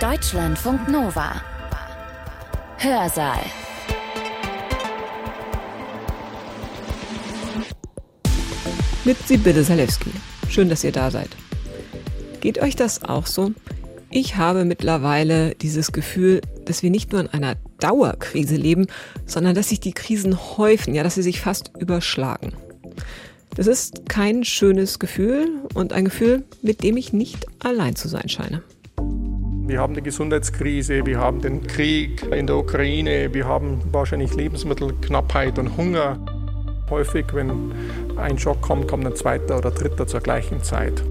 Deutschlandfunk Nova. Hörsaal. Mit Sibylle Salewski. Schön, dass ihr da seid. Geht euch das auch so? Ich habe mittlerweile dieses Gefühl, dass wir nicht nur in einer Dauerkrise leben, sondern dass sich die Krisen häufen, ja, dass sie sich fast überschlagen. Das ist kein schönes Gefühl und ein Gefühl, mit dem ich nicht allein zu sein scheine. Wir haben die Gesundheitskrise, wir haben den Krieg in der Ukraine, wir haben wahrscheinlich Lebensmittelknappheit und Hunger. Häufig, wenn ein Schock kommt, kommt ein zweiter oder dritter zur gleichen Zeit.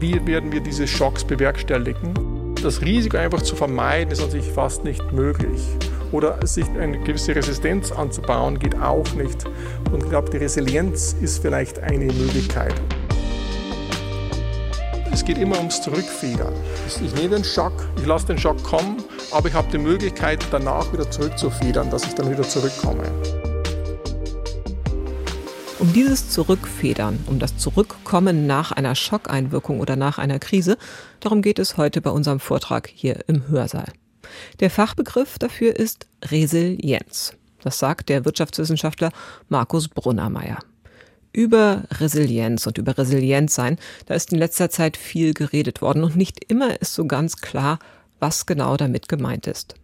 Wie werden wir diese Schocks bewerkstelligen? Das Risiko einfach zu vermeiden, ist natürlich fast nicht möglich oder sich eine gewisse Resistenz anzubauen, geht auch nicht. Und ich glaube, die Resilienz ist vielleicht eine Möglichkeit. Es geht immer ums Zurückfedern. Ich nehme den Schock, ich lasse den Schock kommen, aber ich habe die Möglichkeit, danach wieder zurückzufedern, dass ich dann wieder zurückkomme. Um dieses Zurückfedern, um das Zurückkommen nach einer Schockeinwirkung oder nach einer Krise, darum geht es heute bei unserem Vortrag hier im Hörsaal. Der Fachbegriff dafür ist Resilienz. Das sagt der Wirtschaftswissenschaftler Markus Brunnermeier. Über Resilienz und über Resilienz sein, da ist in letzter Zeit viel geredet worden und nicht immer ist so ganz klar, was genau damit gemeint ist.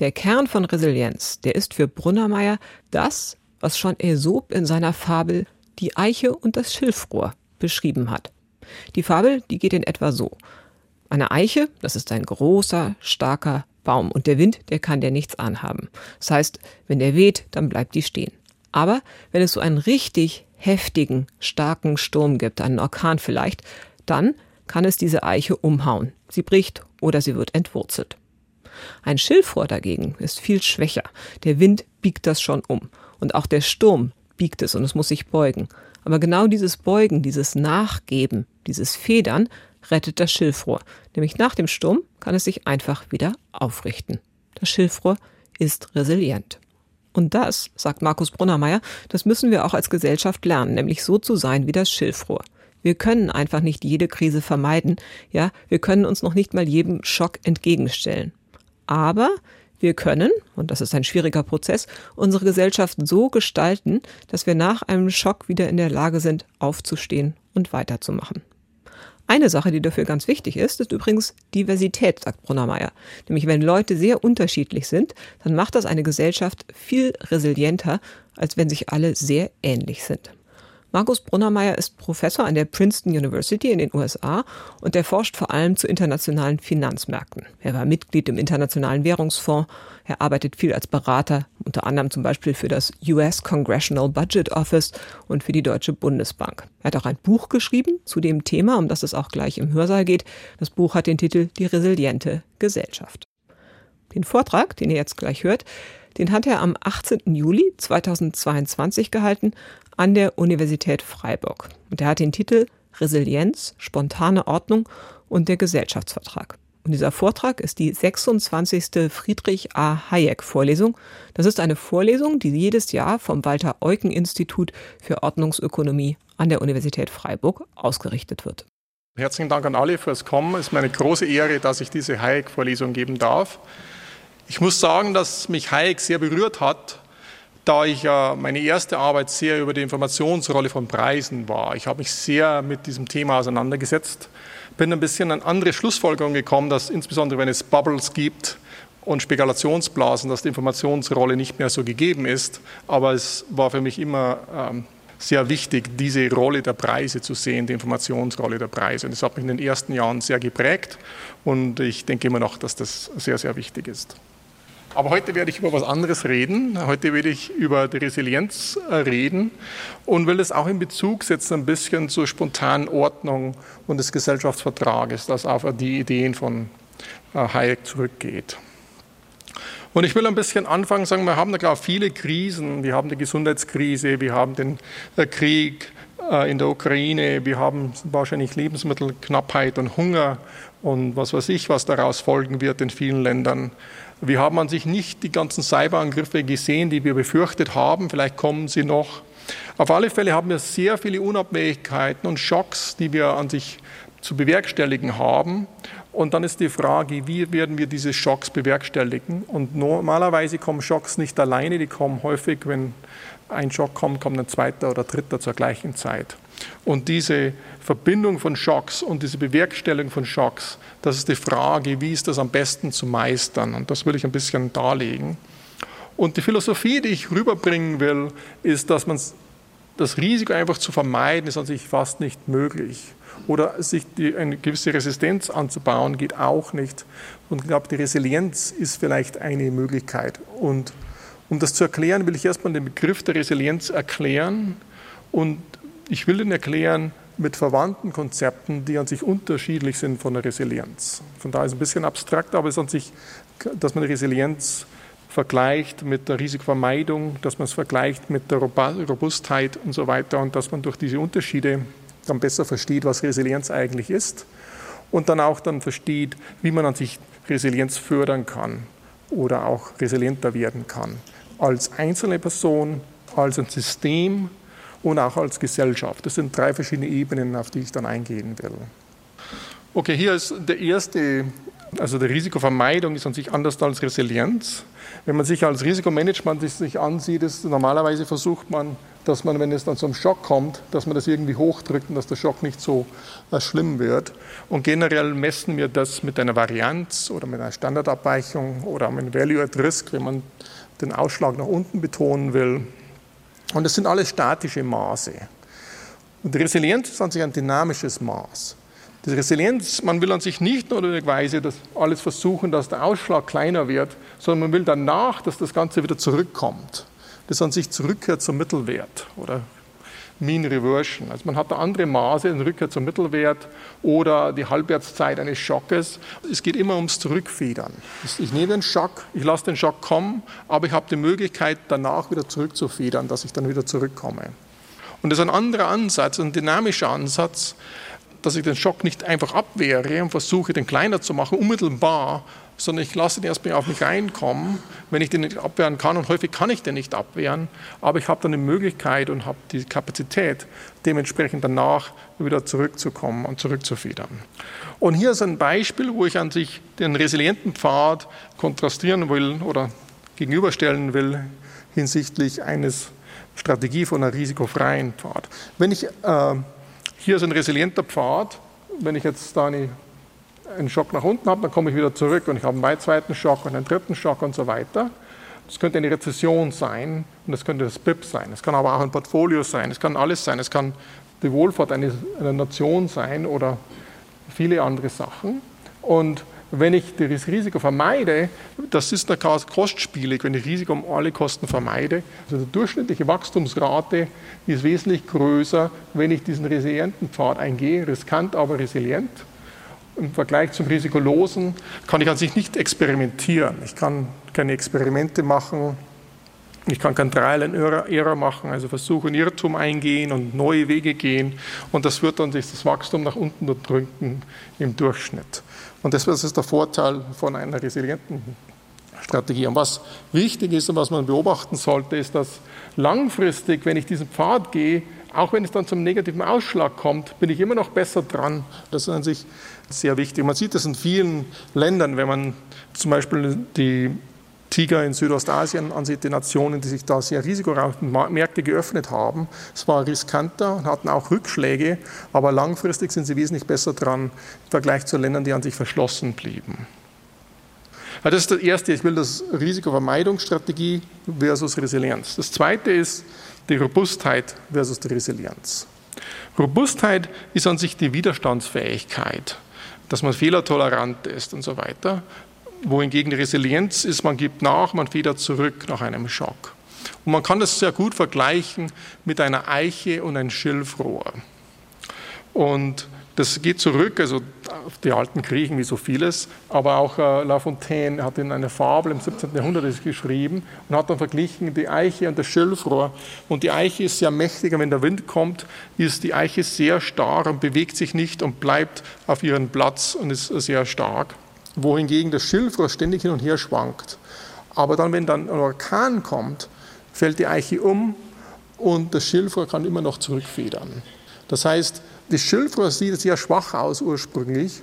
Der Kern von Resilienz, der ist für Brunnermeier das, was schon Aesop in seiner Fabel Die Eiche und das Schilfrohr beschrieben hat. Die Fabel, die geht in etwa so. Eine Eiche, das ist ein großer, starker Baum und der Wind, der kann der nichts anhaben. Das heißt, wenn der weht, dann bleibt die stehen. Aber wenn es so einen richtig heftigen, starken Sturm gibt, einen Orkan vielleicht, dann kann es diese Eiche umhauen. Sie bricht oder sie wird entwurzelt. Ein Schilfrohr dagegen ist viel schwächer. Der Wind biegt das schon um. Und auch der Sturm biegt es und es muss sich beugen. Aber genau dieses Beugen, dieses Nachgeben, dieses Federn rettet das Schilfrohr. Nämlich nach dem Sturm kann es sich einfach wieder aufrichten. Das Schilfrohr ist resilient. Und das, sagt Markus Brunnermeier, das müssen wir auch als Gesellschaft lernen, nämlich so zu sein wie das Schilfrohr. Wir können einfach nicht jede Krise vermeiden, ja, wir können uns noch nicht mal jedem Schock entgegenstellen. Aber wir können, und das ist ein schwieriger Prozess, unsere Gesellschaft so gestalten, dass wir nach einem Schock wieder in der Lage sind, aufzustehen und weiterzumachen. Eine Sache, die dafür ganz wichtig ist, ist übrigens Diversität, sagt Brunnermeier. Nämlich wenn Leute sehr unterschiedlich sind, dann macht das eine Gesellschaft viel resilienter, als wenn sich alle sehr ähnlich sind. Markus Brunnermeier ist Professor an der Princeton University in den USA und er forscht vor allem zu internationalen Finanzmärkten. Er war Mitglied im Internationalen Währungsfonds, er arbeitet viel als Berater, unter anderem zum Beispiel für das US Congressional Budget Office und für die Deutsche Bundesbank. Er hat auch ein Buch geschrieben zu dem Thema, um das es auch gleich im Hörsaal geht. Das Buch hat den Titel Die resiliente Gesellschaft. Den Vortrag, den ihr jetzt gleich hört, den hat er am 18. Juli 2022 gehalten an der Universität Freiburg. Und er hat den Titel Resilienz, spontane Ordnung und der Gesellschaftsvertrag. Und dieser Vortrag ist die 26. Friedrich A. Hayek Vorlesung. Das ist eine Vorlesung, die jedes Jahr vom Walter Eucken Institut für Ordnungsökonomie an der Universität Freiburg ausgerichtet wird. Herzlichen Dank an alle fürs Kommen. Es ist mir eine große Ehre, dass ich diese Hayek-Vorlesung geben darf. Ich muss sagen, dass mich Hayek sehr berührt hat, da ich ja meine erste Arbeit sehr über die Informationsrolle von Preisen war. Ich habe mich sehr mit diesem Thema auseinandergesetzt, bin ein bisschen an andere Schlussfolgerungen gekommen, dass insbesondere wenn es Bubbles gibt und Spekulationsblasen, dass die Informationsrolle nicht mehr so gegeben ist. Aber es war für mich immer ähm, sehr wichtig, diese Rolle der Preise zu sehen, die Informationsrolle der Preise. Und das hat mich in den ersten Jahren sehr geprägt und ich denke immer noch, dass das sehr, sehr wichtig ist. Aber heute werde ich über was anderes reden. Heute werde ich über die Resilienz äh, reden und will es auch in Bezug setzen ein bisschen zur spontanen Ordnung und des Gesellschaftsvertrages, das auf die Ideen von äh, Hayek zurückgeht. Und ich will ein bisschen anfangen, sagen, wir haben da klar viele Krisen. Wir haben die Gesundheitskrise, wir haben den äh, Krieg in der Ukraine, wir haben wahrscheinlich Lebensmittelknappheit und Hunger und was weiß ich, was daraus folgen wird in vielen Ländern. Wir haben an sich nicht die ganzen Cyberangriffe gesehen, die wir befürchtet haben. Vielleicht kommen sie noch. Auf alle Fälle haben wir sehr viele Unabhängigkeiten und Schocks, die wir an sich zu bewerkstelligen haben. Und dann ist die Frage, wie werden wir diese Schocks bewerkstelligen? Und normalerweise kommen Schocks nicht alleine, die kommen häufig, wenn ein Schock kommt, kommt ein zweiter oder dritter zur gleichen Zeit. Und diese Verbindung von Schocks und diese Bewerkstellung von Schocks, das ist die Frage, wie ist das am besten zu meistern? Und das will ich ein bisschen darlegen. Und die Philosophie, die ich rüberbringen will, ist, dass man das Risiko einfach zu vermeiden, ist an sich fast nicht möglich. Oder sich die, eine gewisse Resistenz anzubauen, geht auch nicht. Und ich glaube, die Resilienz ist vielleicht eine Möglichkeit. Und um das zu erklären, will ich erstmal den Begriff der Resilienz erklären. Und ich will den erklären mit verwandten Konzepten, die an sich unterschiedlich sind von der Resilienz. Von daher ist es ein bisschen abstrakt, aber es ist an sich, dass man Resilienz vergleicht mit der Risikovermeidung, dass man es vergleicht mit der Robustheit und so weiter und dass man durch diese Unterschiede dann besser versteht, was Resilienz eigentlich ist und dann auch dann versteht, wie man an sich Resilienz fördern kann oder auch resilienter werden kann. Als einzelne Person, als ein System und auch als Gesellschaft. Das sind drei verschiedene Ebenen, auf die ich dann eingehen will. Okay, hier ist der erste, also die Risikovermeidung ist an sich anders als Resilienz. Wenn man sich als Risikomanagement sich ansieht, ist normalerweise versucht man, dass man, wenn es dann zum Schock kommt, dass man das irgendwie hochdrückt und dass der Schock nicht so äh, schlimm wird. Und generell messen wir das mit einer Varianz oder mit einer Standardabweichung oder mit Value at Risk, wenn man den Ausschlag nach unten betonen will. Und das sind alles statische Maße. Und Resilienz ist an sich ein dynamisches Maß. Die Resilienz, man will an sich nicht notwendigerweise das alles versuchen, dass der Ausschlag kleiner wird, sondern man will danach, dass das Ganze wieder zurückkommt. Das an sich zurückkehrt zum Mittelwert oder Mean Reversion. Also man hat da andere Maße, eine Rückkehr zum Mittelwert oder die Halbwertszeit eines Schockes. Es geht immer ums Zurückfedern. Ich nehme den Schock, ich lasse den Schock kommen, aber ich habe die Möglichkeit, danach wieder zurückzufedern, dass ich dann wieder zurückkomme. Und das ist ein anderer Ansatz, ein dynamischer Ansatz, dass ich den Schock nicht einfach abwehre und versuche, den kleiner zu machen, unmittelbar, sondern ich lasse den erstmal auf mich reinkommen, wenn ich den nicht abwehren kann. Und häufig kann ich den nicht abwehren, aber ich habe dann die Möglichkeit und habe die Kapazität, dementsprechend danach wieder zurückzukommen und zurückzufedern. Und hier ist ein Beispiel, wo ich an sich den resilienten Pfad kontrastieren will oder gegenüberstellen will hinsichtlich eines Strategie von einer risikofreien Pfad. Wenn ich äh, hier ist ein resilienter Pfad. Wenn ich jetzt da eine, einen Schock nach unten habe, dann komme ich wieder zurück und ich habe einen zweiten Schock und einen dritten Schock und so weiter. Das könnte eine Rezession sein und das könnte das BIP sein. Es kann aber auch ein Portfolio sein. Es kann alles sein. Es kann die Wohlfahrt einer Nation sein oder viele andere Sachen. Und wenn ich das Risiko vermeide, das ist der kostspielig, wenn ich Risiko um alle Kosten vermeide. Also die durchschnittliche Wachstumsrate ist wesentlich größer, wenn ich diesen resilienten Pfad eingehe, riskant, aber resilient. Im Vergleich zum Risikolosen kann ich an sich nicht experimentieren. Ich kann keine Experimente machen, ich kann and Error machen, also versuchen, Irrtum eingehen und neue Wege gehen. Und das wird dann das Wachstum nach unten drücken im Durchschnitt. Und das ist der Vorteil von einer resilienten Strategie. Und was wichtig ist und was man beobachten sollte, ist, dass langfristig, wenn ich diesen Pfad gehe, auch wenn es dann zum negativen Ausschlag kommt, bin ich immer noch besser dran. Das ist an sich sehr wichtig. Man sieht das in vielen Ländern, wenn man zum Beispiel die Tiger in Südostasien ansieht, die Nationen, die sich da sehr risikoreichen Märkte geöffnet haben. Es war riskanter und hatten auch Rückschläge, aber langfristig sind sie wesentlich besser dran im Vergleich zu Ländern, die an sich verschlossen blieben. Das ist das Erste, ich will das Risikovermeidungsstrategie versus Resilienz. Das Zweite ist die Robustheit versus die Resilienz. Robustheit ist an sich die Widerstandsfähigkeit, dass man fehlertolerant ist und so weiter wohingegen die Resilienz ist, man gibt nach, man federt zurück nach einem Schock. Und man kann das sehr gut vergleichen mit einer Eiche und einem Schilfrohr. Und das geht zurück, also auf die alten Griechen wie so vieles, aber auch äh, La Fontaine hat in einer Fabel im 17. Jahrhundert geschrieben und hat dann verglichen die Eiche und das Schilfrohr. Und die Eiche ist sehr mächtiger, wenn der Wind kommt, ist die Eiche sehr starr und bewegt sich nicht und bleibt auf ihrem Platz und ist sehr stark wohingegen das Schilfrohr ständig hin und her schwankt. Aber dann, wenn dann ein Orkan kommt, fällt die Eiche um und das Schilfrohr kann immer noch zurückfedern. Das heißt, das Schilfrohr sieht sehr schwach aus ursprünglich.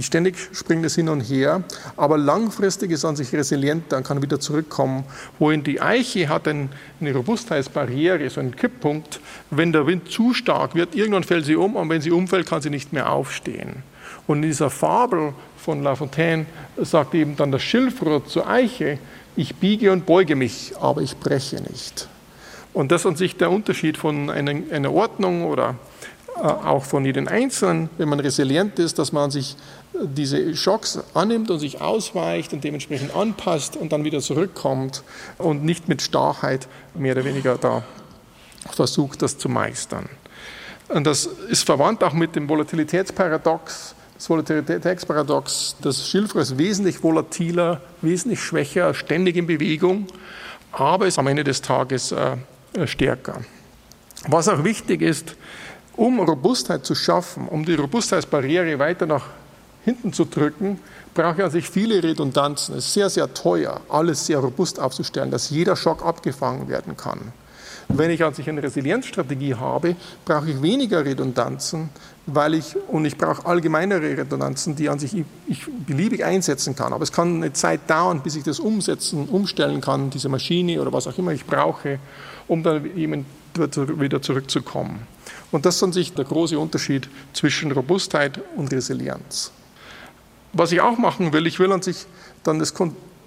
Ständig springt es hin und her, aber langfristig ist es an sich resilient, dann kann wieder zurückkommen. Wohin die Eiche hat eine Robustheitsbarriere, so einen Kipppunkt. Wenn der Wind zu stark wird, irgendwann fällt sie um und wenn sie umfällt, kann sie nicht mehr aufstehen. Und in dieser Fabel von La Fontaine sagt eben dann das Schilfrohr zur Eiche, ich biege und beuge mich, aber ich breche nicht. Und das ist an sich der Unterschied von einer, einer Ordnung oder äh, auch von jedem Einzelnen, wenn man resilient ist, dass man sich diese Schocks annimmt und sich ausweicht und dementsprechend anpasst und dann wieder zurückkommt und nicht mit Starrheit mehr oder weniger da versucht, das zu meistern. Und das ist verwandt auch mit dem Volatilitätsparadox. Das Volatilitätsparadox, das Schilfrohr ist wesentlich volatiler, wesentlich schwächer, ständig in Bewegung, aber ist am Ende des Tages äh, stärker. Was auch wichtig ist, um Robustheit zu schaffen, um die Robustheitsbarriere weiter nach hinten zu drücken, braucht er sich viele Redundanzen. Es ist sehr, sehr teuer, alles sehr robust aufzustellen, dass jeder Schock abgefangen werden kann. Wenn ich sich eine Resilienzstrategie habe, brauche ich weniger Redundanzen, weil ich, und ich brauche allgemeinere Redundanzen, die an sich ich beliebig einsetzen kann. Aber es kann eine Zeit dauern, bis ich das umsetzen, umstellen kann, diese Maschine oder was auch immer ich brauche, um dann eben wieder zurückzukommen. Und das ist an sich der große Unterschied zwischen Robustheit und Resilienz. Was ich auch machen will, ich will an sich dann das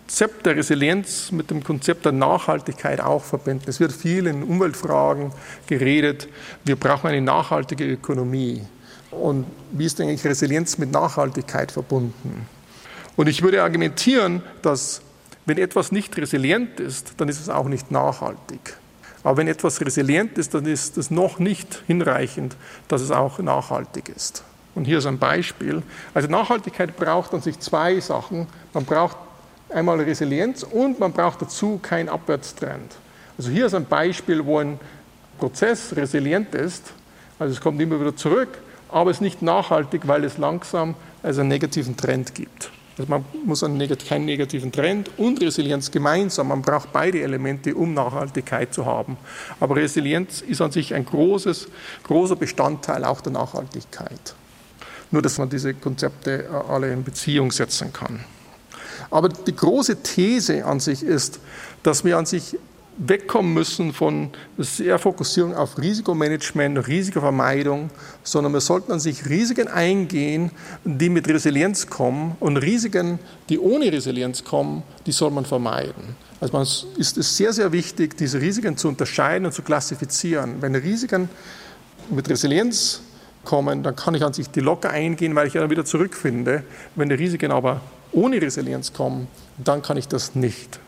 Konzept der Resilienz mit dem Konzept der Nachhaltigkeit auch verbinden. Es wird viel in Umweltfragen geredet. Wir brauchen eine nachhaltige Ökonomie. Und wie ist eigentlich Resilienz mit Nachhaltigkeit verbunden? Und ich würde argumentieren, dass wenn etwas nicht resilient ist, dann ist es auch nicht nachhaltig. Aber wenn etwas resilient ist, dann ist es noch nicht hinreichend, dass es auch nachhaltig ist. Und hier ist ein Beispiel. Also Nachhaltigkeit braucht an sich zwei Sachen. Man braucht einmal Resilienz und man braucht dazu keinen Abwärtstrend. Also hier ist ein Beispiel, wo ein Prozess resilient ist, also es kommt immer wieder zurück, aber es ist nicht nachhaltig, weil es langsam also einen negativen Trend gibt. Also man muss einen keinen negativen Trend und Resilienz gemeinsam, man braucht beide Elemente, um Nachhaltigkeit zu haben. Aber Resilienz ist an sich ein großes, großer Bestandteil auch der Nachhaltigkeit. Nur, dass man diese Konzepte äh, alle in Beziehung setzen kann. Aber die große These an sich ist, dass wir an sich wegkommen müssen von sehr Fokussierung auf Risikomanagement, Risikovermeidung, sondern wir sollten an sich Risiken eingehen, die mit Resilienz kommen und Risiken, die ohne Resilienz kommen, die soll man vermeiden. Also man ist es sehr, sehr wichtig, diese Risiken zu unterscheiden und zu klassifizieren. Wenn Risiken mit Resilienz kommen, dann kann ich an sich die locker eingehen, weil ich ja dann wieder zurückfinde. Wenn die Risiken aber ohne Resilienz kommen, dann kann ich das nicht.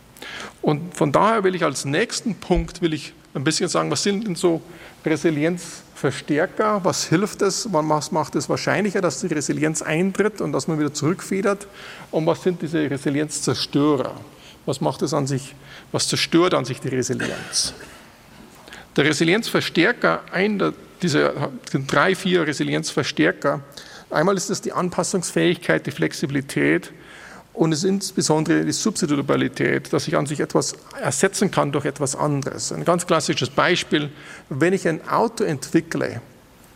Und von daher will ich als nächsten Punkt will ich ein bisschen sagen, was sind denn so Resilienzverstärker? Was hilft es? Was macht es wahrscheinlicher, dass die Resilienz eintritt und dass man wieder zurückfedert? Und was sind diese Resilienzzerstörer? Was macht es an sich? Was zerstört an sich die Resilienz? Der Resilienzverstärker, ein dieser drei, vier Resilienzverstärker. Einmal ist es die Anpassungsfähigkeit, die Flexibilität, und es ist insbesondere die Substitutabilität, dass ich an sich etwas ersetzen kann durch etwas anderes. Ein ganz klassisches Beispiel, wenn ich ein Auto entwickle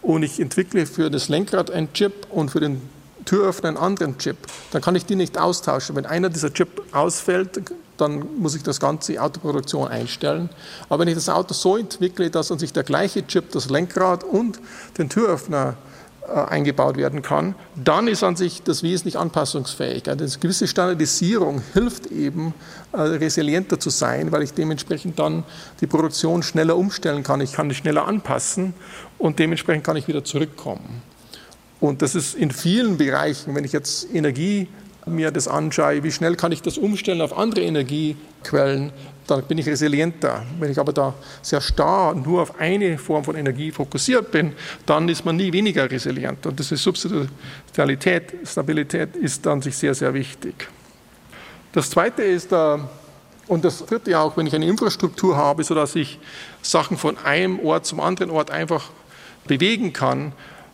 und ich entwickle für das Lenkrad einen Chip und für den Türöffner einen anderen Chip, dann kann ich die nicht austauschen. Wenn einer dieser Chip ausfällt, dann muss ich das ganze Autoproduktion einstellen. Aber wenn ich das Auto so entwickle, dass an sich der gleiche Chip das Lenkrad und den Türöffner äh, eingebaut werden kann, dann ist an sich das wesentlich anpassungsfähig. Eine gewisse Standardisierung hilft eben, äh, resilienter zu sein, weil ich dementsprechend dann die Produktion schneller umstellen kann. Ich kann die schneller anpassen und dementsprechend kann ich wieder zurückkommen. Und das ist in vielen Bereichen, wenn ich jetzt Energie mir das anschaue, wie schnell kann ich das umstellen auf andere Energiequellen, dann bin ich resilienter. Wenn ich aber da sehr starr nur auf eine Form von Energie fokussiert bin, dann ist man nie weniger resilient. Und diese Substitutionalität, Stabilität ist dann sich sehr, sehr wichtig. Das Zweite ist, äh, und das dritte auch, wenn ich eine Infrastruktur habe, sodass ich Sachen von einem Ort zum anderen Ort einfach bewegen kann,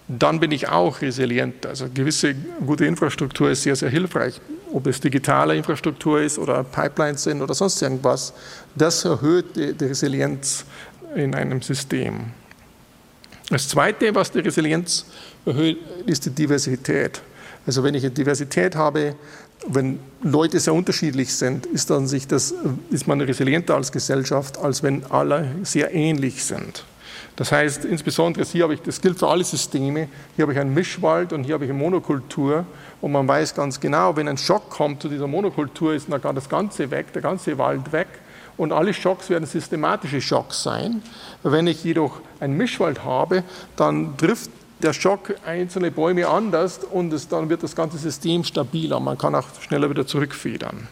dann bin ich auch resilient. Also gewisse gute Infrastruktur ist sehr, sehr hilfreich. Ob es digitale Infrastruktur ist oder Pipelines sind oder sonst irgendwas, das erhöht die, Resilienz in einem System. Das Zweite, was die Resilienz erhöht, ist die Diversität. Also wenn ich eine Diversität habe, wenn Leute sehr unterschiedlich sind, ist, dann sich das, ist man resilienter als Gesellschaft, als wenn alle sehr ähnlich sind. Das heißt, insbesondere hier habe ich, das gilt für alle Systeme, hier habe ich einen Mischwald und hier habe ich eine Monokultur und man weiß ganz genau, wenn ein Schock kommt zu dieser Monokultur, ist dann das Ganze weg, der ganze Wald weg und alle Schocks werden systematische Schocks sein. Wenn ich jedoch einen Mischwald habe, dann trifft der Schock einzelne Bäume anders und es, dann wird das ganze System stabiler. Man kann auch schneller wieder zurückfedern.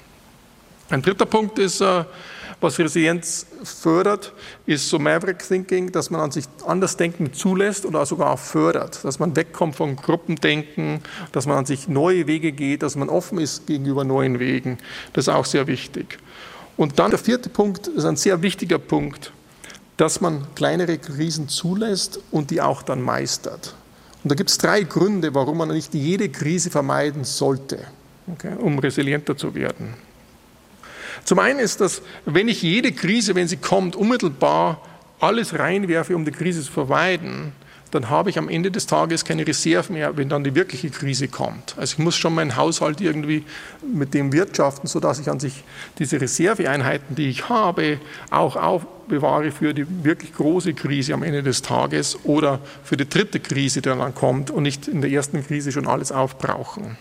Ein dritter Punkt ist, äh, was Resilienz fördert, ist so Maverick Thinking, dass man an sich anders denken zulässt oder sogar auch fördert, dass man wegkommt von Gruppendenken, dass man an sich neue Wege geht, dass man offen ist gegenüber neuen Wegen. Das ist auch sehr wichtig. Und dann der vierte Punkt ist ein sehr wichtiger Punkt, dass man kleinere Krisen zulässt und die auch dann meistert. Und da gibt es drei Gründe, warum man nicht jede Krise vermeiden sollte, okay, um resilienter zu werden. Zum einen ist das, wenn ich jede Krise, wenn sie kommt, unmittelbar alles reinwerfe, um die Krise zu vermeiden, dann habe ich am Ende des Tages keine Reserve mehr, wenn dann die wirkliche Krise kommt. Also ich muss schon meinen Haushalt irgendwie mit dem wirtschaften, sodass ich an sich diese Reserveeinheiten, die ich habe, auch aufbewahre für die wirklich große Krise am Ende des Tages oder für die dritte Krise, die dann kommt und nicht in der ersten Krise schon alles aufbrauchen.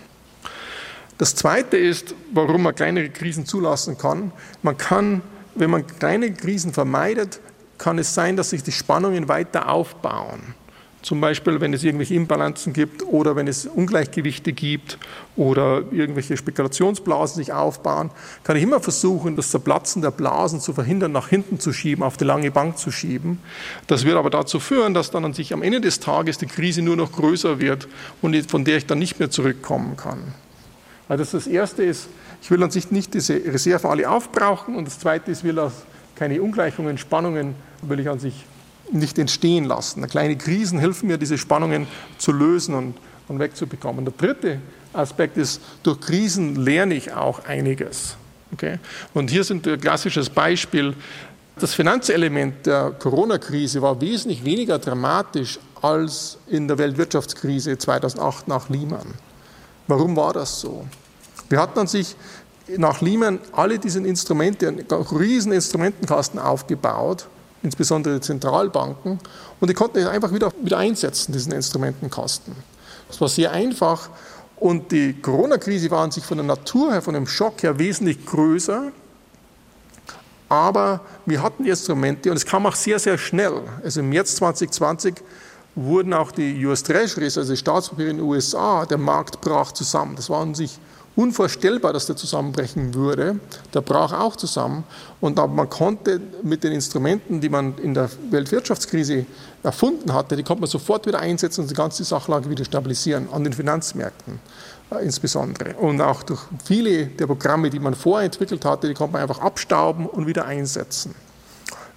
Das Zweite ist, warum man kleinere Krisen zulassen kann. Man kann, wenn man kleine Krisen vermeidet, kann es sein, dass sich die Spannungen weiter aufbauen. Zum Beispiel, wenn es irgendwelche Imbalancen gibt oder wenn es Ungleichgewichte gibt oder irgendwelche Spekulationsblasen sich aufbauen, kann ich immer versuchen, das Zerplatzen der Blasen zu verhindern, nach hinten zu schieben, auf die lange Bank zu schieben. Das wird aber dazu führen, dass dann an sich am Ende des Tages die Krise nur noch größer wird und von der ich dann nicht mehr zurückkommen kann. Also das Erste ist, ich will an sich nicht diese Reserven alle aufbrauchen und das Zweite ist, ich will keine Ungleichungen, Spannungen, will ich an sich nicht entstehen lassen. Kleine Krisen helfen mir, diese Spannungen zu lösen und, und wegzubekommen. Der dritte Aspekt ist, durch Krisen lerne ich auch einiges. Okay? Und hier sind ein klassisches Beispiel. Das Finanzelement der Corona-Krise war wesentlich weniger dramatisch als in der Weltwirtschaftskrise 2008 nach Lehman. Warum war das so? Wir hatten an sich nach Lehman alle diese Instrumente, einen riesen Instrumentenkasten aufgebaut, insbesondere die Zentralbanken, und die konnten es einfach wieder, wieder einsetzen, diesen Instrumentenkasten. Das war sehr einfach und die Corona-Krise war an sich von der Natur her, von dem Schock her wesentlich größer, aber wir hatten die Instrumente und es kam auch sehr, sehr schnell. Also im März 2020 wurden auch die US Treasuries, also die Staatspapiere in den USA, der Markt brach zusammen. Das war an sich unvorstellbar, dass der zusammenbrechen würde. Der brach auch zusammen. Und man konnte mit den Instrumenten, die man in der Weltwirtschaftskrise erfunden hatte, die konnte man sofort wieder einsetzen und die ganze Sachlage wieder stabilisieren, an den Finanzmärkten äh, insbesondere. Und auch durch viele der Programme, die man vorentwickelt hatte, die konnte man einfach abstauben und wieder einsetzen.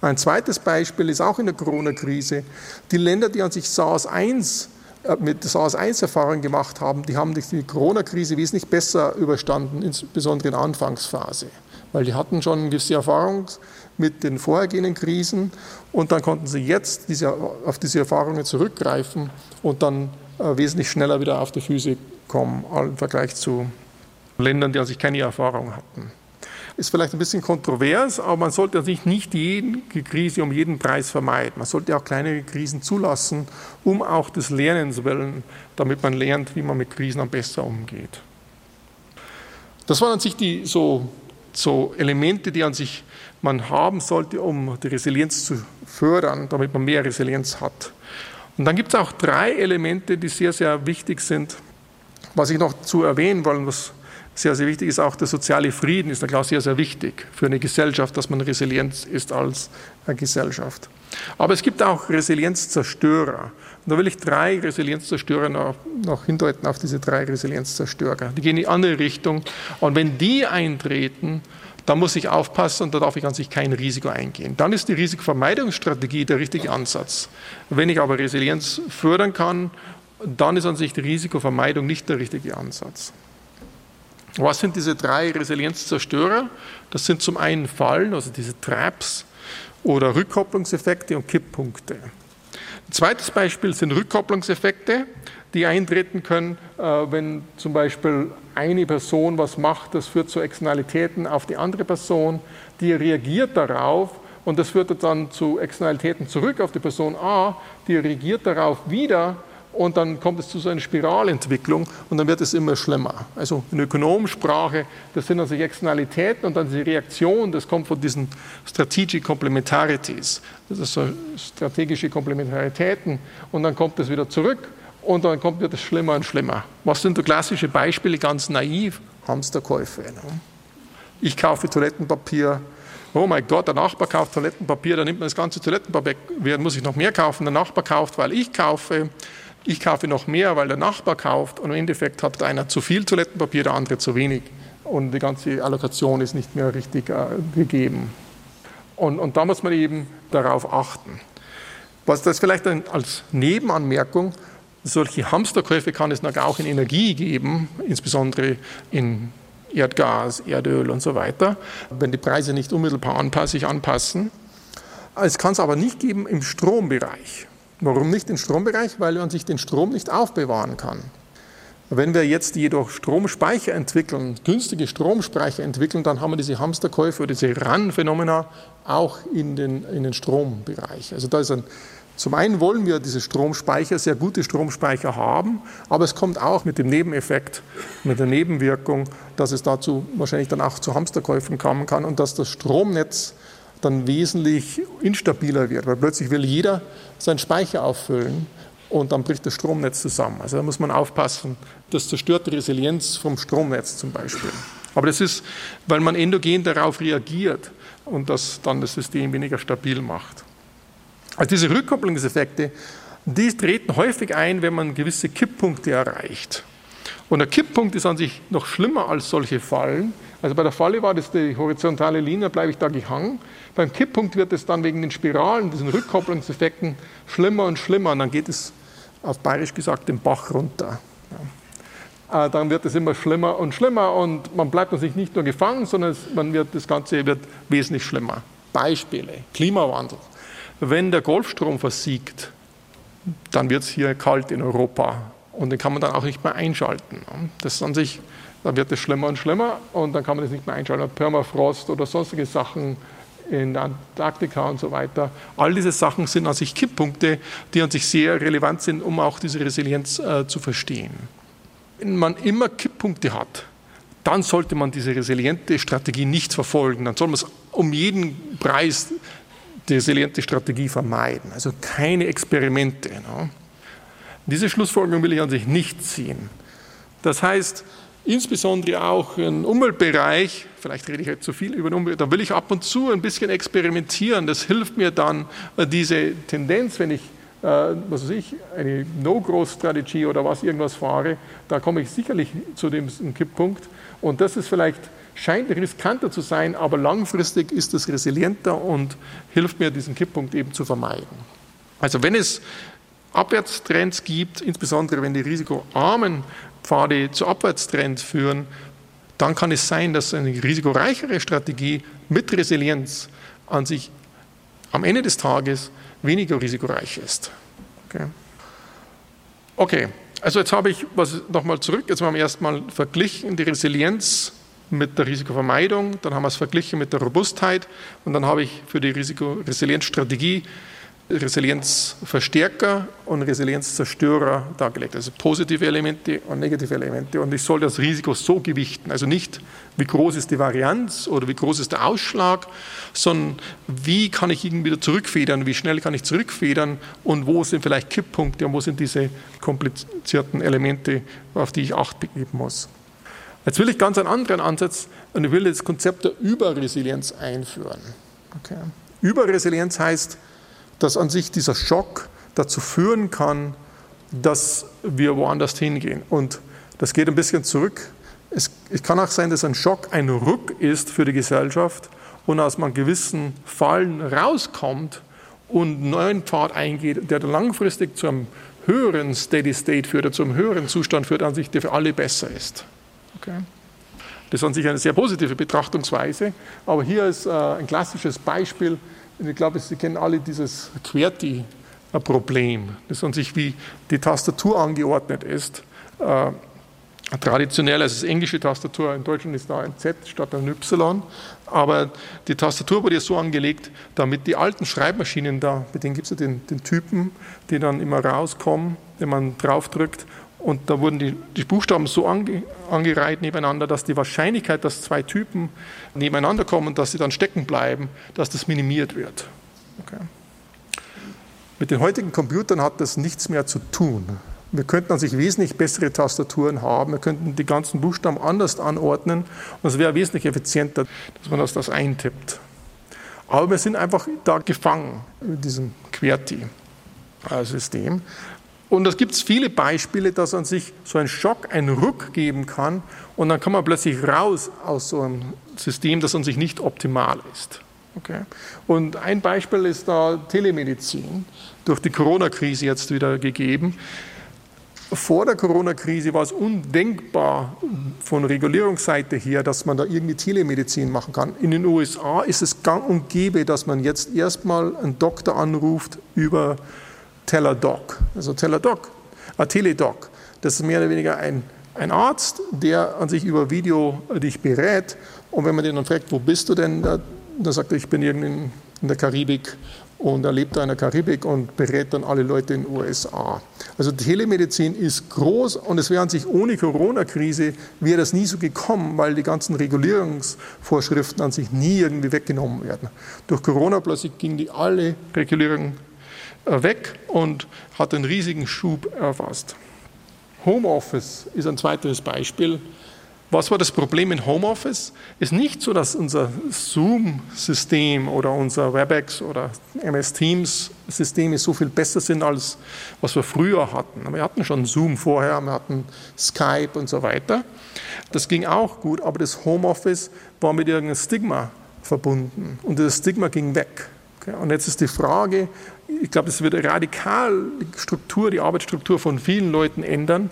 Ein zweites Beispiel ist auch in der Corona-Krise. Die Länder, die an sich SARS-1 äh, mit SARS-1-Erfahrung gemacht haben, die haben die Corona-Krise wesentlich besser überstanden, insbesondere in der Anfangsphase. Weil die hatten schon gewisse Erfahrung mit den vorhergehenden Krisen und dann konnten sie jetzt diese, auf diese Erfahrungen zurückgreifen und dann äh, wesentlich schneller wieder auf die Füße kommen im Vergleich zu Ländern, die an sich keine Erfahrung hatten ist vielleicht ein bisschen kontrovers, aber man sollte sich nicht jede Krise um jeden Preis vermeiden. Man sollte auch kleinere Krisen zulassen, um auch des Lernens willen, damit man lernt, wie man mit Krisen am besten umgeht. Das waren an sich die so, so Elemente, die an sich man haben sollte, um die Resilienz zu fördern, damit man mehr Resilienz hat. Und dann gibt es auch drei Elemente, die sehr, sehr wichtig sind. Was ich noch zu erwähnen wollen, was sehr, sehr wichtig ist auch der soziale Frieden, ist klar sehr, sehr wichtig für eine Gesellschaft, dass man resilient ist als Gesellschaft. Aber es gibt auch Resilienzzerstörer. Und da will ich drei Resilienzzerstörer noch, noch hindeuten auf diese drei Resilienzzerstörer. Die gehen in die andere Richtung. Und wenn die eintreten, dann muss ich aufpassen und da darf ich an sich kein Risiko eingehen. Dann ist die Risikovermeidungsstrategie der richtige Ansatz. Wenn ich aber Resilienz fördern kann, dann ist an sich die Risikovermeidung nicht der richtige Ansatz. Was sind diese drei Resilienzzerstörer? Das sind zum einen Fallen, also diese Traps oder Rückkopplungseffekte und Kipppunkte. Ein zweites Beispiel sind Rückkopplungseffekte, die eintreten können, äh, wenn zum Beispiel eine Person was macht, das führt zu Externalitäten auf die andere Person, die reagiert darauf und das führt dann zu Externalitäten zurück auf die Person A, die reagiert darauf wieder und dann kommt es zu so einer Spiralentwicklung und dann wird es immer schlimmer. Also in Ökonomensprache, das sind also Externalitäten und dann die Reaktion, das kommt von diesen Strategic Complementarities. Das ist so strategische Komplementaritäten und dann kommt es wieder zurück und dann kommt wird es schlimmer und schlimmer. Was sind so klassische Beispiele, ganz naiv? Hamsterkäufe. Ne? Ich kaufe Toilettenpapier, oh mein Gott, der Nachbar kauft Toilettenpapier, dann nimmt man das ganze Toilettenpapier, wer muss ich noch mehr kaufen? Der Nachbar kauft, weil ich kaufe ich kaufe noch mehr, weil der Nachbar kauft und im Endeffekt hat einer zu viel Toilettenpapier, der andere zu wenig und die ganze Allokation ist nicht mehr richtig äh, gegeben. Und, und da muss man eben darauf achten. Was das vielleicht als Nebenanmerkung, solche Hamsterkäufe kann es auch in Energie geben, insbesondere in Erdgas, Erdöl und so weiter, wenn die Preise nicht unmittelbar anpass sich anpassen. Es kann es aber nicht geben im Strombereich. Warum nicht im Strombereich? Weil man sich den Strom nicht aufbewahren kann. Wenn wir jetzt jedoch Stromspeicher entwickeln, günstige Stromspeicher entwickeln, dann haben wir diese Hamsterkäufe oder diese RAN-Phänomena auch in den, in den Strombereich. Also da ist ein, zum einen wollen wir diese Stromspeicher, sehr gute Stromspeicher haben, aber es kommt auch mit dem Nebeneffekt, mit der Nebenwirkung, dass es dazu wahrscheinlich dann auch zu Hamsterkäufen kommen kann und dass das Stromnetz dann wesentlich instabiler wird, weil plötzlich will jeder seinen Speicher auffüllen und dann bricht das Stromnetz zusammen. Also da muss man aufpassen, das zerstört die Resilienz vom Stromnetz zum Beispiel. Aber das ist, weil man endogen darauf reagiert und das dann das System weniger stabil macht. Also diese Rückkopplungseffekte, die treten häufig ein, wenn man gewisse Kipppunkte erreicht. Und der Kipppunkt ist an sich noch schlimmer als solche Fallen. Also bei der Falle war das die horizontale Linie, bleibe ich da gehangen. Beim Kipppunkt wird es dann wegen den Spiralen, diesen Rückkopplungseffekten schlimmer und schlimmer. Und dann geht es auf bayerisch gesagt den Bach runter. Ja. Äh, dann wird es immer schlimmer und schlimmer und man bleibt sich nicht nur gefangen, sondern man wird, das Ganze wird wesentlich schlimmer. Beispiele, Klimawandel. Wenn der Golfstrom versiegt, dann wird es hier kalt in Europa und den kann man dann auch nicht mehr einschalten. Das ist an sich, dann wird es schlimmer und schlimmer und dann kann man das nicht mehr einschalten. Permafrost oder sonstige Sachen in Antarktika und so weiter. All diese Sachen sind an sich Kipppunkte, die an sich sehr relevant sind, um auch diese Resilienz äh, zu verstehen. Wenn man immer Kipppunkte hat, dann sollte man diese resiliente Strategie nicht verfolgen. Dann soll man es um jeden Preis die resiliente Strategie vermeiden. Also keine Experimente. Ne? Diese Schlussfolgerung will ich an sich nicht ziehen. Das heißt, insbesondere auch im Umweltbereich, vielleicht rede ich jetzt zu viel über den Umwelt, da will ich ab und zu ein bisschen experimentieren. Das hilft mir dann, äh, diese Tendenz, wenn ich, äh, was weiß ich, eine No-Growth-Strategie oder was irgendwas fahre, da komme ich sicherlich zu dem Kipppunkt. Und das ist vielleicht, scheint riskanter zu sein, aber langfristig ist es resilienter und hilft mir, diesen Kipppunkt eben zu vermeiden. Also wenn es Abwärtstrends gibt, insbesondere wenn die risikoarmen Pfade zu Abwärtstrends führen, dann kann es sein, dass eine risikoreichere Strategie mit Resilienz an sich am Ende des Tages weniger risikoreich ist. Okay, okay. also jetzt habe ich was nochmal zurück. Jetzt haben wir erstmal verglichen die Resilienz mit der Risikovermeidung, dann haben wir es verglichen mit der Robustheit und dann habe ich für die Risikoresilienzstrategie Resilienzverstärker und Resilienzzerstörer dargelegt, also positive Elemente und negative Elemente. Und ich soll das Risiko so gewichten, also nicht, wie groß ist die Varianz oder wie groß ist der Ausschlag, sondern wie kann ich ihn wieder zurückfedern, wie schnell kann ich zurückfedern und wo sind vielleicht Kipppunkte und wo sind diese komplizierten Elemente, auf die ich Acht geben muss. Jetzt will ich ganz einen anderen Ansatz und ich will das Konzept der Überresilienz einführen. Okay. Überresilienz heißt, dass an sich dieser Schock dazu führen kann, dass wir woanders hingehen. Und das geht ein bisschen zurück. Es, es kann auch sein, dass ein Schock ein Ruck ist für die Gesellschaft und aus einem gewissen Fallen rauskommt und einen neuen Pfad eingeht, der langfristig zu einem höheren Steady State führt, zu einem höheren Zustand führt, an sich, der für alle besser ist. Okay. Das ist an sich eine sehr positive Betrachtungsweise, aber hier ist äh, ein klassisches Beispiel ich glaube, Sie kennen alle dieses QWERTY, ein Problem. Das an sich, wie die Tastatur angeordnet ist. Äh, traditionell, also das englische Tastatur in Deutschland ist da ein Z statt ein Y, aber die Tastatur wurde ja so angelegt, damit die alten Schreibmaschinen da, bei denen gibt es ja den, den, Typen, die dann immer rauskommen, wenn man draufdrückt, und da wurden die, die Buchstaben so ange, angereiht nebeneinander, dass die Wahrscheinlichkeit, dass zwei Typen nebeneinander kommen dass sie dann stecken bleiben, dass das minimiert wird. Okay. Mit den heutigen Computern hat das nichts mehr zu tun. Wir könnten an sich wesentlich bessere Tastaturen haben, wir könnten die ganzen Buchstaben anders anordnen und es wäre wesentlich effizienter, dass man das, das eintippt. Aber wir sind einfach da gefangen in diesem QWERTY-System. Und es gibt viele Beispiele, dass an sich so ein Schock einen Ruck geben kann und dann kann man plötzlich raus aus so einem System, das an sich nicht optimal ist. Okay. Und ein Beispiel ist da Telemedizin, durch die Corona-Krise jetzt wieder gegeben. Vor der Corona-Krise war es undenkbar von Regulierungsseite her, dass man da irgendwie Telemedizin machen kann. In den USA ist es gang und gäbe, dass man jetzt erstmal einen Doktor anruft über Teladoc. Also Teladoc, Teledoc. Das ist mehr oder weniger ein, ein Arzt, der an sich über Video dich berät. Und wenn man den dann fragt, wo bist du denn, da, da sagt er, ich bin irgendwo in der Karibik und er lebt da in der Karibik und berät dann alle Leute in den USA. Also Telemedizin ist groß und es wäre an sich ohne Corona-Krise wäre das nie so gekommen, weil die ganzen Regulierungsvorschriften an sich nie irgendwie weggenommen werden. Durch Corona plötzlich ging die alle Regulierungen weg und hat einen riesigen Schub erfasst. Homeoffice ist ein zweites Beispiel. Was war das Problem in Homeoffice? Ist nicht so, dass unser Zoom-System oder unser WebEx oder MS Teams-Systeme so viel besser sind als was wir früher hatten. Wir hatten schon Zoom vorher, wir hatten Skype und so weiter. Das ging auch gut, aber das Homeoffice war mit irgendeinem Stigma verbunden und das Stigma ging weg. Und jetzt ist die Frage, ich glaube, es wird radikal die Struktur, die Arbeitsstruktur von vielen Leuten ändern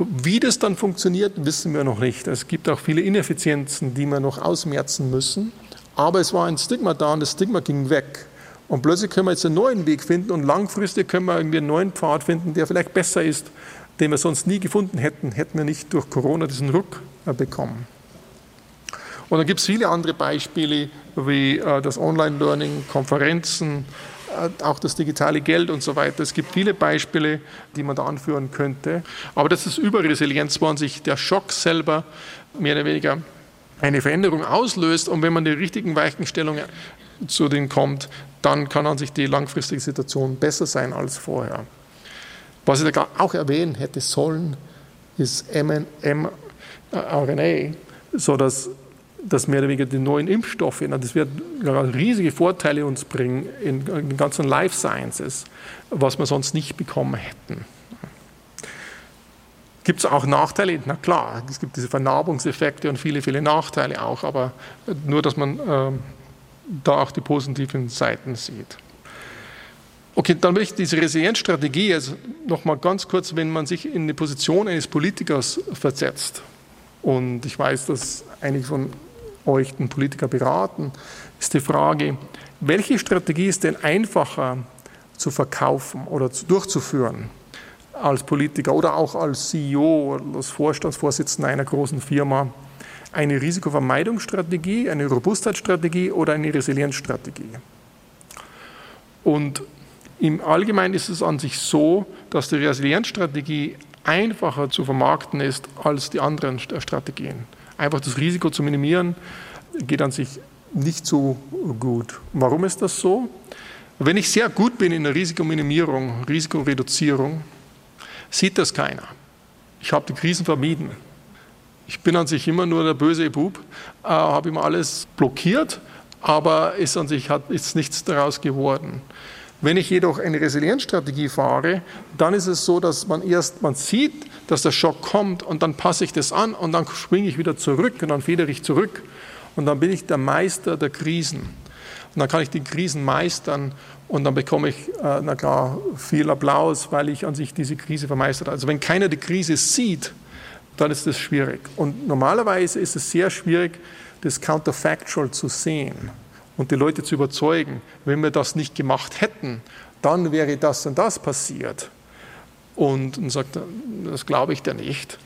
wie das dann funktioniert, wissen wir noch nicht. Es gibt auch viele Ineffizienzen, die wir noch ausmerzen müssen. Aber es war ein Stigma da und das Stigma ging weg. Und plötzlich können wir jetzt einen neuen Weg finden und langfristig können wir irgendwie einen neuen Pfad finden, der vielleicht besser ist, den wir sonst nie gefunden hätten, hätten wir nicht durch Corona diesen Ruck äh, bekommen. Und dann gibt es viele andere Beispiele wie äh, das Online-Learning, Konferenzen, auch das digitale Geld und so weiter. Es gibt viele Beispiele, die man da anführen könnte. Aber das ist Überresilienz, wo an sich der Schock selber mehr oder weniger eine Veränderung auslöst. Und wenn man die richtigen Weichenstellungen zu denen kommt, dann kann an sich die langfristige Situation besser sein als vorher. Was ich da auch erwähnen hätte sollen, ist mRNA, sodass dass mehr oder weniger die neuen Impfstoffe, das wird riesige Vorteile uns bringen in den ganzen Life Sciences, was wir sonst nicht bekommen hätten. Gibt es auch Nachteile? Na klar, es gibt diese Vernarbungseffekte und viele, viele Nachteile auch, aber nur, dass man äh, da auch die positiven Seiten sieht. Okay, dann will ich diese Resilienzstrategie, also nochmal ganz kurz, wenn man sich in die Position eines Politikers versetzt, und ich weiß, dass einige von euch den Politiker beraten, ist die Frage, welche Strategie ist denn einfacher zu verkaufen oder zu, durchzuführen als Politiker oder auch als CEO oder als Vorstandsvorsitzender einer großen Firma? Eine Risikovermeidungsstrategie, eine Robustheitsstrategie oder eine Resilienzstrategie? Und im Allgemeinen ist es an sich so, dass die Resilienzstrategie einfacher zu vermarkten ist als die anderen Strategien einfach das Risiko zu minimieren, geht an sich nicht so gut. Warum ist das so? Wenn ich sehr gut bin in der Risikominimierung, Risikoreduzierung, sieht das keiner. Ich habe die Krisen vermieden. Ich bin an sich immer nur der böse Bub, äh, habe immer alles blockiert, aber ist an sich hat, ist nichts daraus geworden. Wenn ich jedoch eine Resilienzstrategie fahre, dann ist es so, dass man erst, man sieht, dass der Schock kommt und dann passe ich das an und dann springe ich wieder zurück und dann federe ich zurück und dann bin ich der Meister der Krisen. Und dann kann ich die Krisen meistern und dann bekomme ich, äh, na klar, viel Applaus, weil ich an sich diese Krise vermeistert habe. Also wenn keiner die Krise sieht, dann ist das schwierig. Und normalerweise ist es sehr schwierig, das Counterfactual zu sehen. Und die Leute zu überzeugen, wenn wir das nicht gemacht hätten, dann wäre das und das passiert. Und, und sagt, das glaube ich dir nicht.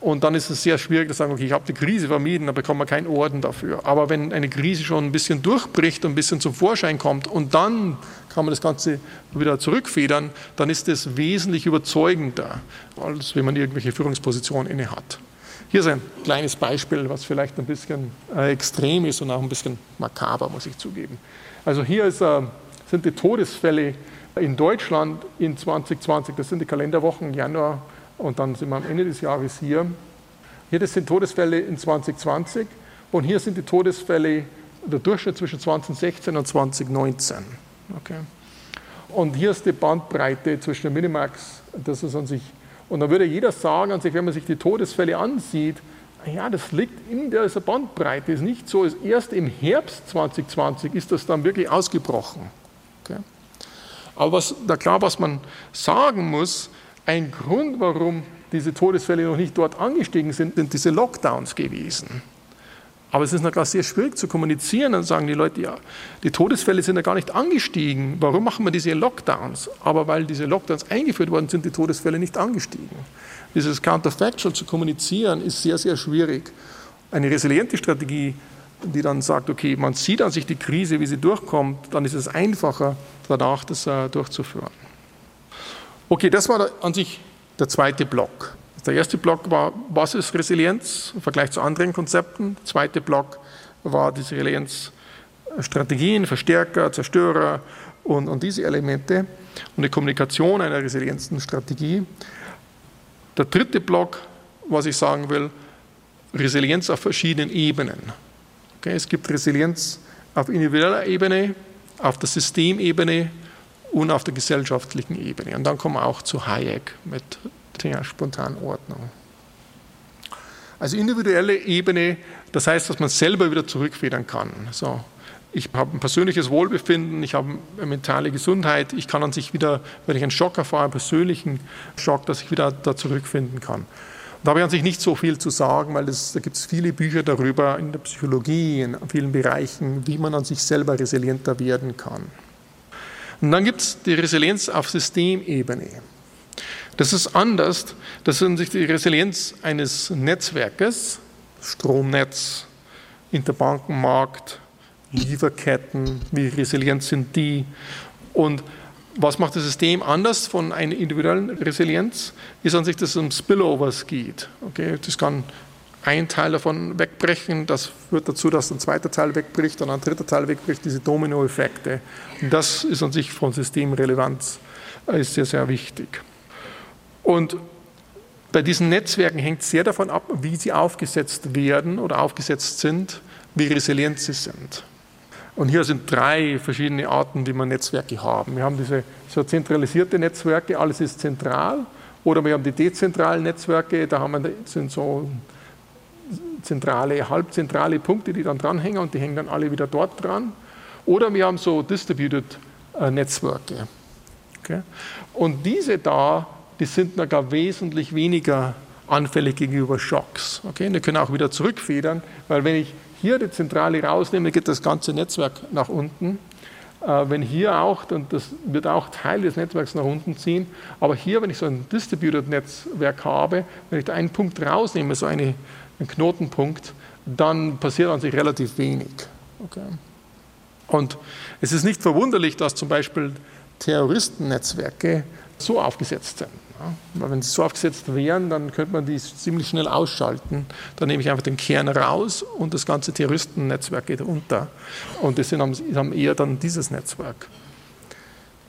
Und dann ist es sehr schwierig zu sagen, okay, ich habe die Krise vermieden, da bekommt man keinen Orden dafür. Aber wenn eine Krise schon ein bisschen durchbricht und ein bisschen zum Vorschein kommt und dann kann man das Ganze wieder zurückfedern, dann ist es wesentlich überzeugender, als wenn man irgendwelche Führungspositionen inne hat. Hier ist ein kleines Beispiel, was vielleicht ein bisschen äh, extrem ist und auch ein bisschen makaber, muss ich zugeben. Also hier ist, äh, sind die Todesfälle in Deutschland in 2020, das sind die Kalenderwochen Januar und dann sind wir am Ende des Jahres hier. Hier das sind Todesfälle in 2020 und hier sind die Todesfälle, der Durchschnitt zwischen 2016 und 2019. Okay. Und hier ist die Bandbreite zwischen der Minimax, das ist an sich und dann würde jeder sagen an sich, wenn man sich die Todesfälle ansieht, ja, das liegt in dieser Bandbreite. Ist nicht so, erst im Herbst 2020 ist das dann wirklich ausgebrochen. Okay? Aber was, da klar, was man sagen muss, ein Grund, warum diese Todesfälle noch nicht dort angestiegen sind, sind diese Lockdowns gewesen. Aber es ist natürlich sehr schwierig zu kommunizieren. Dann sagen die Leute, ja, die Todesfälle sind ja gar nicht angestiegen. Warum machen wir diese Lockdowns? Aber weil diese Lockdowns eingeführt worden sind, die Todesfälle nicht angestiegen. Dieses Counterfactual zu kommunizieren ist sehr, sehr schwierig. Eine resiliente Strategie, die dann sagt, okay, man sieht an sich die Krise, wie sie durchkommt, dann ist es einfacher, danach das äh, durchzuführen. Okay, das war an sich der zweite Block. Der erste Block war, was ist Resilienz im Vergleich zu anderen Konzepten. Der zweite Block war diese Resilienzstrategien, Verstärker, Zerstörer und, und diese Elemente und die Kommunikation einer Resilienzstrategie. Der dritte Block, was ich sagen will, Resilienz auf verschiedenen Ebenen. Okay, es gibt Resilienz auf individueller Ebene, auf der Systemebene und auf der gesellschaftlichen Ebene. Und dann kommen wir auch zu Hayek mit der Spontanordnung. Also individuelle Ebene, das heißt, dass man selber wieder zurückfedern kann. So, ich habe ein persönliches Wohlbefinden, ich habe eine mentale Gesundheit, ich kann an sich wieder, wenn ich einen Schock erfahre, einen persönlichen Schock, dass ich wieder da zurückfinden kann. Da habe ich an sich nicht so viel zu sagen, weil das, da gibt es viele Bücher darüber in der Psychologie, in vielen Bereichen, wie man an sich selber resilienter werden kann. Und dann gibt es die Resilienz auf Systemebene. Das ist anders. Das ist sich die Resilienz eines Netzwerkes, Stromnetz, Interbankenmarkt, Lieferketten, wie resilient sind die? Und was macht das System anders von einer individuellen Resilienz? Ist an sich, dass es um Spillovers geht. Okay, das kann ein Teil davon wegbrechen, das führt dazu, dass ein zweiter Teil wegbricht und ein dritter Teil wegbricht, diese Dominoeffekte. Und das ist an sich von Systemrelevanz ist sehr, sehr wichtig. Und bei diesen Netzwerken hängt sehr davon ab, wie sie aufgesetzt werden oder aufgesetzt sind, wie resilient sie sind. Und hier sind drei verschiedene Arten, wie wir Netzwerke haben. Wir haben diese so zentralisierte Netzwerke, alles ist zentral. Oder wir haben die dezentralen Netzwerke, da haben wir, sind so zentrale, halbzentrale Punkte, die dann dranhängen und die hängen dann alle wieder dort dran. Oder wir haben so Distributed äh, Netzwerke. Okay? Und diese da die sind gar wesentlich weniger anfällig gegenüber Schocks. Okay? Die können auch wieder zurückfedern, weil wenn ich hier die Zentrale rausnehme, geht das ganze Netzwerk nach unten. Äh, wenn hier auch, dann das wird auch Teil des Netzwerks nach unten ziehen, aber hier, wenn ich so ein Distributed-Netzwerk habe, wenn ich da einen Punkt rausnehme, so eine, einen Knotenpunkt, dann passiert an sich relativ wenig. Okay? Und es ist nicht verwunderlich, dass zum Beispiel Terroristennetzwerke so aufgesetzt sind. Ja, wenn sie so aufgesetzt wären, dann könnte man die ziemlich schnell ausschalten. Dann nehme ich einfach den Kern raus und das ganze Terroristennetzwerk geht unter. Und das haben eher dann dieses Netzwerk.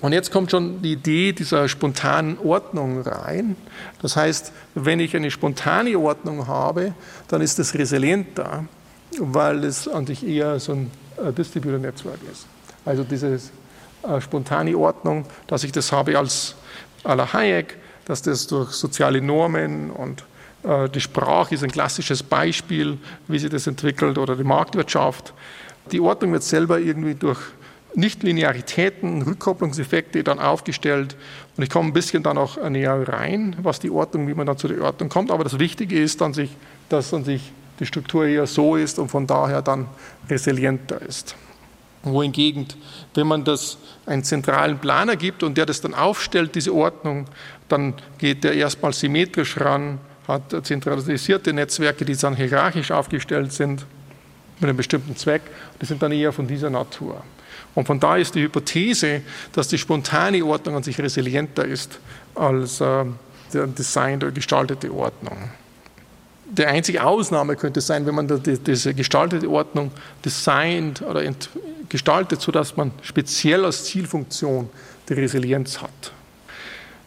Und jetzt kommt schon die Idee dieser spontanen Ordnung rein. Das heißt, wenn ich eine spontane Ordnung habe, dann ist das resilienter, weil es an sich eher so ein äh, Distributor-Netzwerk ist. Also diese äh, spontane Ordnung, dass ich das habe als à la Hayek, dass das durch soziale Normen und äh, die Sprache ist ein klassisches Beispiel, wie sich das entwickelt, oder die Marktwirtschaft. Die Ordnung wird selber irgendwie durch Nichtlinearitäten, Rückkopplungseffekte dann aufgestellt. Und ich komme ein bisschen dann auch näher rein, was die Ordnung, wie man dann zu der Ordnung kommt. Aber das Wichtige ist dann sich, dass an sich die Struktur eher so ist und von daher dann resilienter ist. Wohingegen, wenn man das einen zentralen Planer gibt und der das dann aufstellt, diese Ordnung, dann geht der erstmal symmetrisch ran, hat zentralisierte Netzwerke, die dann hierarchisch aufgestellt sind mit einem bestimmten Zweck. Die sind dann eher von dieser Natur. Und von da ist die Hypothese, dass die spontane Ordnung an sich resilienter ist als äh, der Design oder gestaltete Ordnung. Die einzige Ausnahme könnte sein, wenn man diese gestaltete Ordnung designt oder gestaltet, sodass man speziell als Zielfunktion die Resilienz hat.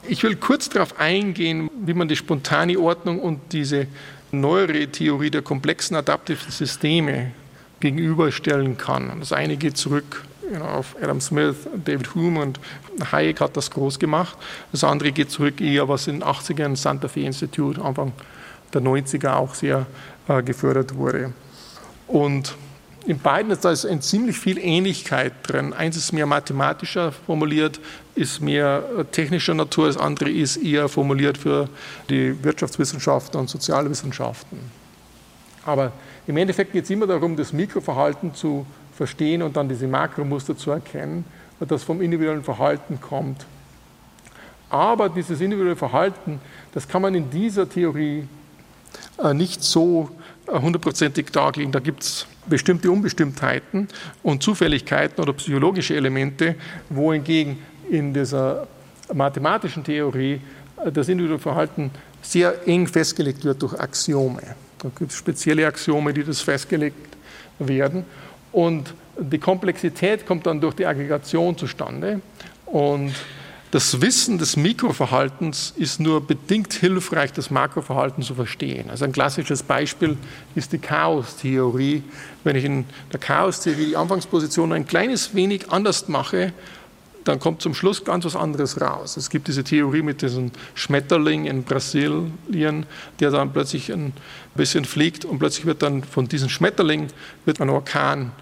Ich will kurz darauf eingehen, wie man die spontane Ordnung und diese neuere Theorie der komplexen adaptiven Systeme gegenüberstellen kann. Das eine geht zurück auf Adam Smith, David Hume und Hayek hat das groß gemacht. Das andere geht zurück eher, was in den 80ern Santa Fe Institute, Anfang der 90er auch sehr äh, gefördert wurde. Und in beiden ist da ein ziemlich viel Ähnlichkeit drin. Eins ist mehr mathematischer formuliert, ist mehr äh, technischer Natur, das andere ist eher formuliert für die Wirtschaftswissenschaften und Sozialwissenschaften. Aber im Endeffekt geht es immer darum, das Mikroverhalten zu verstehen und dann diese Makromuster zu erkennen, das vom individuellen Verhalten kommt. Aber dieses individuelle Verhalten, das kann man in dieser Theorie nicht so äh, hundertprozentig darlegen. Da gibt es bestimmte Unbestimmtheiten und Zufälligkeiten oder psychologische Elemente, wohingegen in dieser mathematischen Theorie äh, das individuelle Verhalten sehr eng festgelegt wird durch Axiome. Da gibt es spezielle Axiome, die das festgelegt werden. Und die Komplexität kommt dann durch die Aggregation zustande. Und das Wissen des Mikroverhaltens ist nur bedingt hilfreich, das Makroverhalten zu verstehen. Also ein klassisches Beispiel ist die Chaostheorie. Wenn ich in der Chaostheorie die Anfangsposition ein kleines wenig anders mache, dann kommt zum Schluss ganz was anderes raus. Es gibt diese Theorie mit diesem Schmetterling in Brasilien, der dann plötzlich ein bisschen fliegt und plötzlich wird dann von diesem Schmetterling wird ein Orkan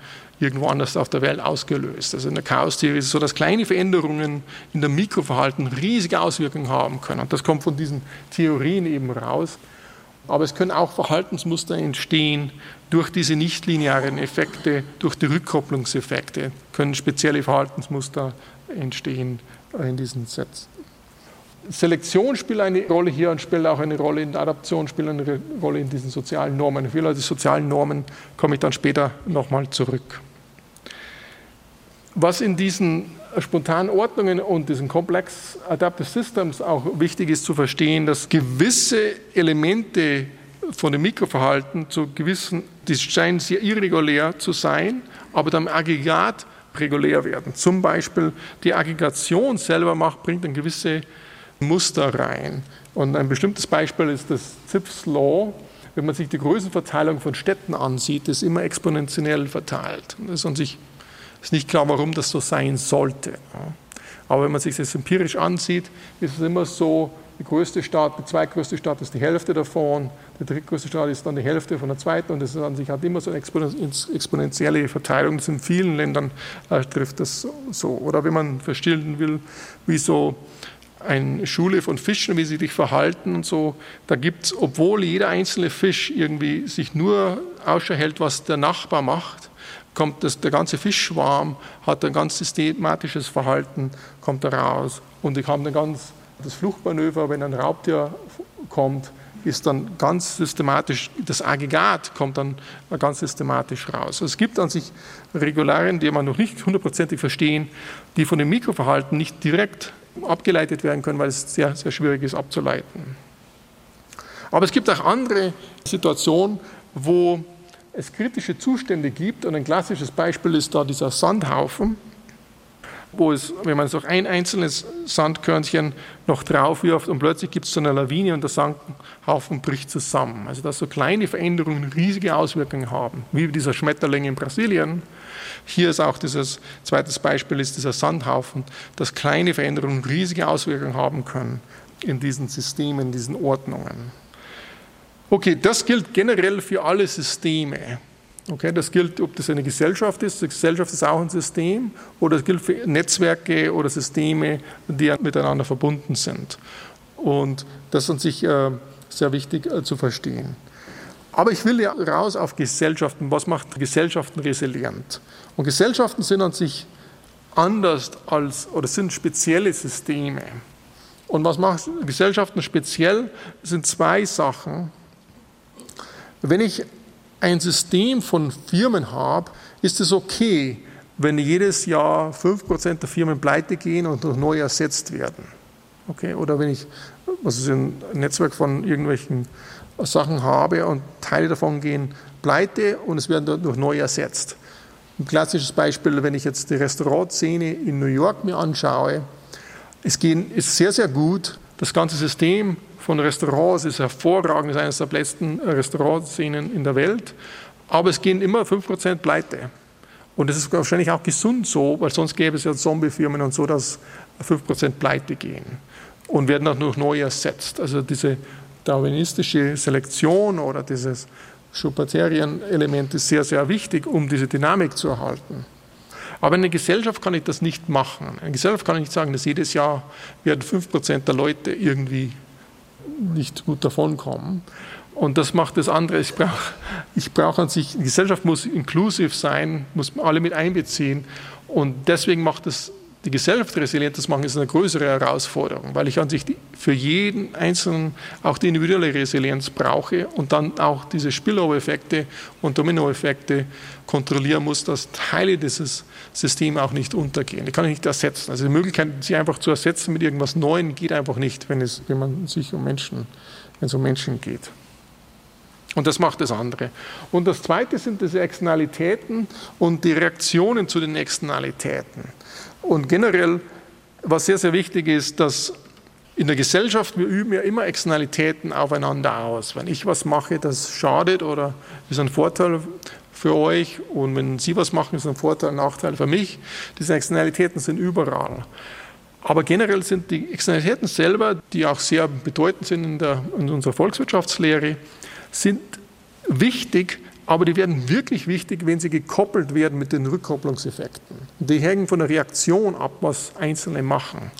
irgendwo anders auf der Welt ausgelöst. Also in der Chaostheorie ist es so, dass kleine Veränderungen in der Mikroverhalten riesige Auswirkungen haben können. Und das kommt von diesen Theorien eben raus. Aber es können auch Verhaltensmuster entstehen durch diese nichtlinearen Effekte, durch die Rückkopplungseffekte, können spezielle Verhaltensmuster entstehen in diesen Sets. Selektion spielt eine Rolle hier und spielt auch eine Rolle in der Adaption, spielt eine Rolle in diesen sozialen Normen. Für die sozialen Normen komme ich dann später nochmal zurück. Was in diesen spontanen Ordnungen und diesen Complex Adaptive Systems auch wichtig ist zu verstehen, dass gewisse Elemente von dem Mikroverhalten zu gewissen, die scheinen sehr irregulär zu sein, aber dann Aggregat regulär werden. Zum Beispiel die Aggregation selber macht, bringt dann gewisse Muster rein. Und ein bestimmtes Beispiel ist das Zipf's Law. Wenn man sich die Größenverteilung von Städten ansieht, ist immer exponentiell verteilt. Es ist sich ist nicht klar, warum das so sein sollte. Aber wenn man sich das empirisch ansieht, ist es immer so, die größte Stadt, die zweitgrößte Stadt ist die Hälfte davon, die drittgrößte Stadt ist dann die Hälfte von der zweiten und das an sich hat immer so eine exponentielle Verteilung. Das in vielen Ländern äh, trifft das so. Oder wenn man verstehen will, wie so eine Schule von Fischen, wie sie sich verhalten und so, da gibt es, obwohl jeder einzelne Fisch irgendwie sich nur Ausschau hält, was der Nachbar macht, kommt das, der ganze Fischschwarm, hat ein ganz systematisches Verhalten, kommt da raus. Und ich habe ganz das Fluchtmanöver, wenn ein Raubtier kommt, ist dann ganz systematisch, das Aggregat kommt dann ganz systematisch raus. Also es gibt an sich Regularien, die man noch nicht hundertprozentig verstehen, die von dem Mikroverhalten nicht direkt abgeleitet werden können, weil es sehr, sehr schwierig ist abzuleiten. Aber es gibt auch andere Situationen, wo es kritische Zustände gibt. Und ein klassisches Beispiel ist da dieser Sandhaufen, wo es, wenn man so ein einzelnes Sandkörnchen noch drauf wirft und plötzlich gibt es so eine Lawine und der Sandhaufen bricht zusammen. Also dass so kleine Veränderungen riesige Auswirkungen haben, wie dieser Schmetterling in Brasilien. Hier ist auch dieses zweites Beispiel ist dieser Sandhaufen, dass kleine Veränderungen riesige Auswirkungen haben können in diesen Systemen, in diesen Ordnungen. Okay, das gilt generell für alle Systeme. Okay, das gilt, ob das eine Gesellschaft ist, die Gesellschaft ist auch ein System, oder es gilt für Netzwerke oder Systeme, die miteinander verbunden sind. Und das ist an sich äh, sehr wichtig äh, zu verstehen. Aber ich will ja raus auf Gesellschaften. Was macht Gesellschaften resilient? Und Gesellschaften sind an sich anders als oder sind spezielle Systeme. Und was macht Gesellschaften speziell? sind zwei Sachen. Wenn ich ein System von Firmen habe, ist es okay, wenn jedes Jahr 5% der Firmen pleite gehen und durch neu ersetzt werden. Okay? Oder wenn ich ist ein Netzwerk von irgendwelchen Sachen habe und Teile davon gehen pleite und es werden durch neu ersetzt. Ein klassisches Beispiel, wenn ich jetzt die Restaurantszene in New York mir anschaue, es gehen, ist sehr, sehr gut. Das ganze System von Restaurants ist hervorragend, ist eines der besten Restaurantszenen in der Welt. Aber es gehen immer 5% pleite. Und das ist wahrscheinlich auch gesund so, weil sonst gäbe es ja Zombiefirmen und so, dass 5% pleite gehen und werden auch noch neu ersetzt. Also diese darwinistische Selektion oder dieses Schuberterien-Element ist sehr, sehr wichtig, um diese Dynamik zu erhalten. Aber in einer Gesellschaft kann ich das nicht machen. In einer Gesellschaft kann ich nicht sagen, dass jedes Jahr werden 5% der Leute irgendwie nicht gut davonkommen. Und das macht das andere. Ich brauche ich brauch an sich, die Gesellschaft muss inklusiv sein, muss alle mit einbeziehen. Und deswegen macht es die Gesellschaft resilient zu machen, ist eine größere Herausforderung, weil ich an sich für jeden Einzelnen auch die individuelle Resilienz brauche und dann auch diese Spillover-Effekte und Dominoeffekte kontrollieren muss, dass Teile dieses Systems auch nicht untergehen. Die kann ich nicht ersetzen. Also die Möglichkeit, sie einfach zu ersetzen mit irgendwas Neuem, geht einfach nicht, wenn, es, wenn man sich um Menschen, wenn es um Menschen geht. Und das macht das andere. Und das Zweite sind diese Externalitäten und die Reaktionen zu den Externalitäten. Und generell, was sehr, sehr wichtig ist, dass in der Gesellschaft, wir üben ja immer Externalitäten aufeinander aus. Wenn ich was mache, das schadet oder ist ein Vorteil für euch und wenn Sie was machen, ist ein Vorteil, ein Nachteil für mich. Diese Externalitäten sind überall. Aber generell sind die Externalitäten selber, die auch sehr bedeutend sind in, der, in unserer Volkswirtschaftslehre, sind wichtig, aber die werden wirklich wichtig, wenn sie gekoppelt werden mit den Rückkopplungseffekten. Die hängen von der Reaktion ab, was Einzelne machen.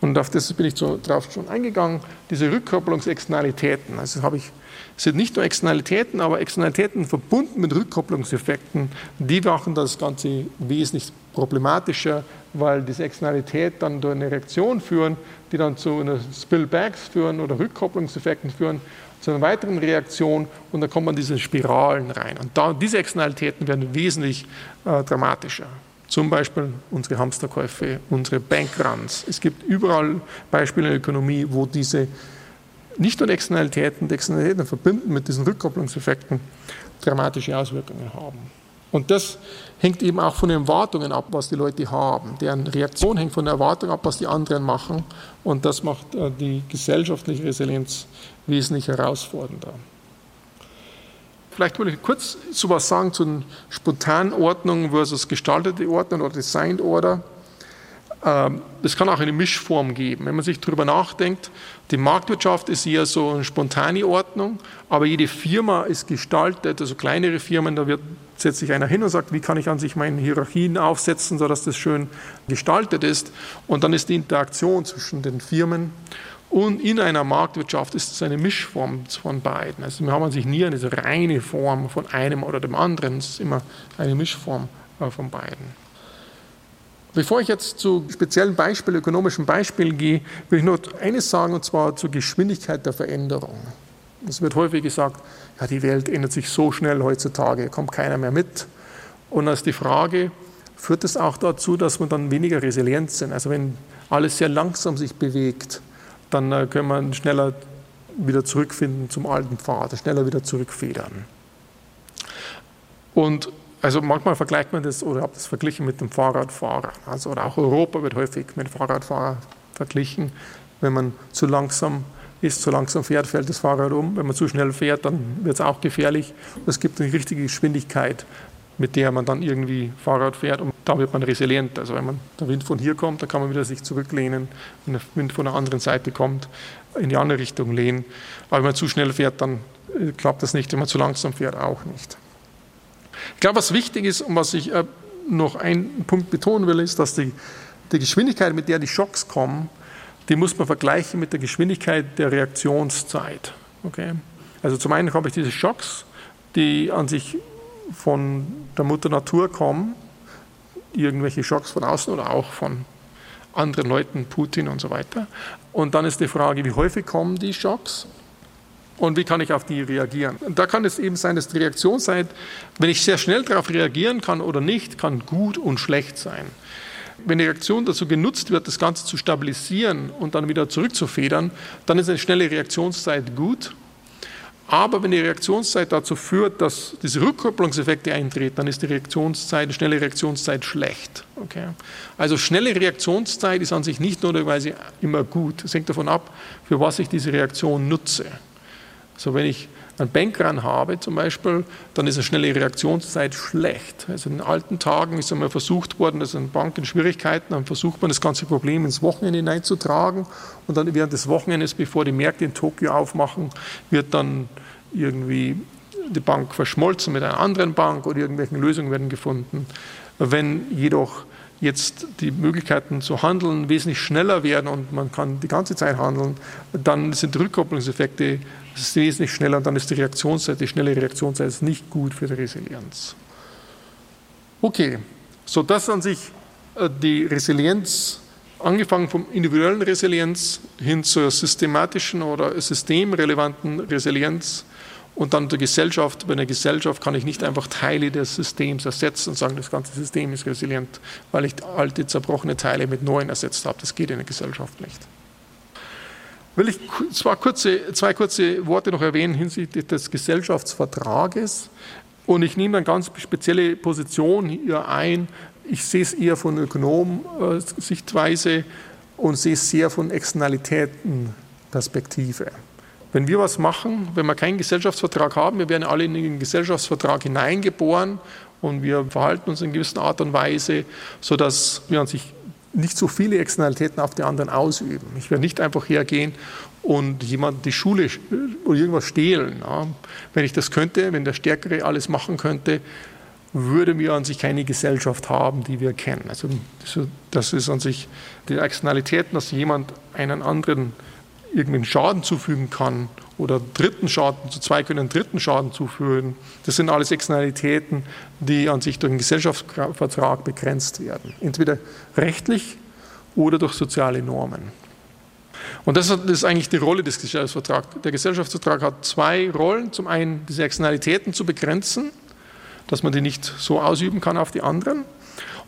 Und auf das bin ich so, drauf schon eingegangen, diese Rückkopplungsexternalitäten. Also habe ich, sind nicht nur Externalitäten, aber Externalitäten verbunden mit Rückkopplungseffekten, die machen das Ganze wesentlich problematischer, weil diese Externalität dann durch eine Reaktion führen, die dann zu Spillbacks führen oder Rückkopplungseffekten führen, zu einer weiteren Reaktion und dann kommt man in diese Spiralen rein. Und da, diese Externalitäten werden wesentlich äh, dramatischer. Zum Beispiel unsere Hamsterkäufe, unsere Bankruns. Es gibt überall Beispiele in der Ökonomie, wo diese nicht nur Externalitäten, die Externalitäten verbinden mit diesen Rückkopplungseffekten dramatische Auswirkungen haben. Und das hängt eben auch von den Erwartungen ab, was die Leute haben. Deren Reaktion hängt von der Erwartung ab, was die anderen machen. Und das macht äh, die gesellschaftliche Resilienz wesentlich herausfordernder. Vielleicht will ich kurz so was sagen zu den spontanen Ordnungen versus gestaltete Ordnung oder Designed Order. Ähm, das kann auch eine Mischform geben. Wenn man sich darüber nachdenkt, die Marktwirtschaft ist eher so eine spontane Ordnung, aber jede Firma ist gestaltet, also kleinere Firmen, da wird, setzt sich einer hin und sagt, wie kann ich an sich meine Hierarchien aufsetzen, sodass das schön gestaltet ist. Und dann ist die Interaktion zwischen den Firmen und in einer Marktwirtschaft ist es eine Mischform von beiden. Also wir haben an sich nie eine reine Form von einem oder dem anderen, es ist immer eine Mischform äh, von beiden. Bevor ich jetzt zu speziellen Beispielen, ökonomischen Beispielen gehe, will ich noch eines sagen, und zwar zur Geschwindigkeit der Veränderung. Es wird häufig gesagt, ja, die Welt ändert sich so schnell heutzutage, kommt keiner mehr mit. Und als die Frage, führt es auch dazu, dass wir dann weniger resilient sind? Also wenn alles sehr langsam sich bewegt, dann äh, können wir schneller wieder zurückfinden zum alten Pfad, schneller wieder zurückfedern. Und also manchmal vergleicht man das oder habe das verglichen mit dem Fahrradfahrer. Also oder auch Europa wird häufig mit Fahrradfahrer verglichen. Wenn man zu langsam ist, zu langsam fährt, fällt das Fahrrad um. Wenn man zu schnell fährt, dann wird es auch gefährlich. Es gibt eine richtige Geschwindigkeit, mit der man dann irgendwie Fahrrad fährt und da wird man resilient. Also wenn man, der Wind von hier kommt, dann kann man wieder sich zurücklehnen. Wenn der Wind von der anderen Seite kommt, in die andere Richtung lehnen. Aber wenn man zu schnell fährt, dann äh, klappt das nicht. Wenn man zu langsam fährt, auch nicht. Ich glaube, was wichtig ist und was ich äh, noch einen Punkt betonen will, ist, dass die, die Geschwindigkeit, mit der die Schocks kommen, die muss man vergleichen mit der Geschwindigkeit der Reaktionszeit. Okay? Also zum einen habe ich diese Schocks die an sich von der Mutter Natur kommen, irgendwelche Schocks von außen oder auch von anderen Leuten, Putin und so weiter. Und dann ist die Frage, wie häufig kommen die Schocks und wie kann ich auf die reagieren. Und da kann es eben sein, dass die Reaktionszeit, wenn ich sehr schnell darauf reagieren kann oder nicht, kann gut und schlecht sein. Wenn die Reaktion dazu genutzt wird, das Ganze zu stabilisieren und dann wieder zurückzufedern, dann ist eine schnelle Reaktionszeit gut aber wenn die Reaktionszeit dazu führt, dass diese Rückkopplungseffekte eintreten, dann ist die Reaktionszeit, die schnelle Reaktionszeit schlecht. Okay? Also schnelle Reaktionszeit ist an sich nicht notwendigerweise immer gut. Es hängt davon ab, für was ich diese Reaktion nutze. Also wenn ich einen Bankrun habe zum Beispiel, dann ist eine schnelle Reaktionszeit schlecht. Also in alten Tagen ist einmal versucht worden, Bank in Schwierigkeiten, dann versucht man das ganze Problem ins Wochenende hineinzutragen und dann während des Wochenendes, bevor die Märkte in Tokio aufmachen, wird dann irgendwie die Bank verschmolzen mit einer anderen Bank oder irgendwelche Lösungen werden gefunden. Wenn jedoch jetzt die Möglichkeiten zu handeln wesentlich schneller werden und man kann die ganze Zeit handeln, dann sind die Rückkopplungseffekte wesentlich schneller und dann ist die Reaktionszeit, die schnelle Reaktionszeit ist nicht gut für die Resilienz. Okay, so das an sich äh, die Resilienz, angefangen vom individuellen Resilienz hin zur systematischen oder systemrelevanten Resilienz und dann der Gesellschaft. Bei einer Gesellschaft kann ich nicht einfach Teile des Systems ersetzen und sagen, das ganze System ist resilient, weil ich alte, zerbrochene Teile mit neuen ersetzt habe. Das geht in der Gesellschaft nicht. Will ich zwei kurze, zwei kurze Worte noch erwähnen hinsichtlich des Gesellschaftsvertrages. Und ich nehme eine ganz spezielle Position hier ein. Ich sehe es eher von Ökonom-Sichtweise und sehe es sehr von Externalitäten-Perspektive. Wenn wir was machen, wenn wir keinen Gesellschaftsvertrag haben, wir werden alle in den Gesellschaftsvertrag hineingeboren und wir verhalten uns in gewisser Art und Weise, sodass wir an sich nicht so viele Externalitäten auf die anderen ausüben. Ich werde nicht einfach hergehen und jemand die Schule oder irgendwas stehlen. Ja. Wenn ich das könnte, wenn der Stärkere alles machen könnte, würde wir an sich keine Gesellschaft haben, die wir kennen. Also das ist an sich die Externalitäten, dass jemand einen anderen irgendeinen Schaden zufügen kann oder dritten Schaden, zu zwei können dritten Schaden zufügen. Das sind alles Externalitäten, die an sich durch einen Gesellschaftsvertrag begrenzt werden. Entweder rechtlich oder durch soziale Normen. Und das ist eigentlich die Rolle des Gesellschaftsvertrags. Der Gesellschaftsvertrag hat zwei Rollen. Zum einen diese Externalitäten zu begrenzen, dass man die nicht so ausüben kann auf die anderen.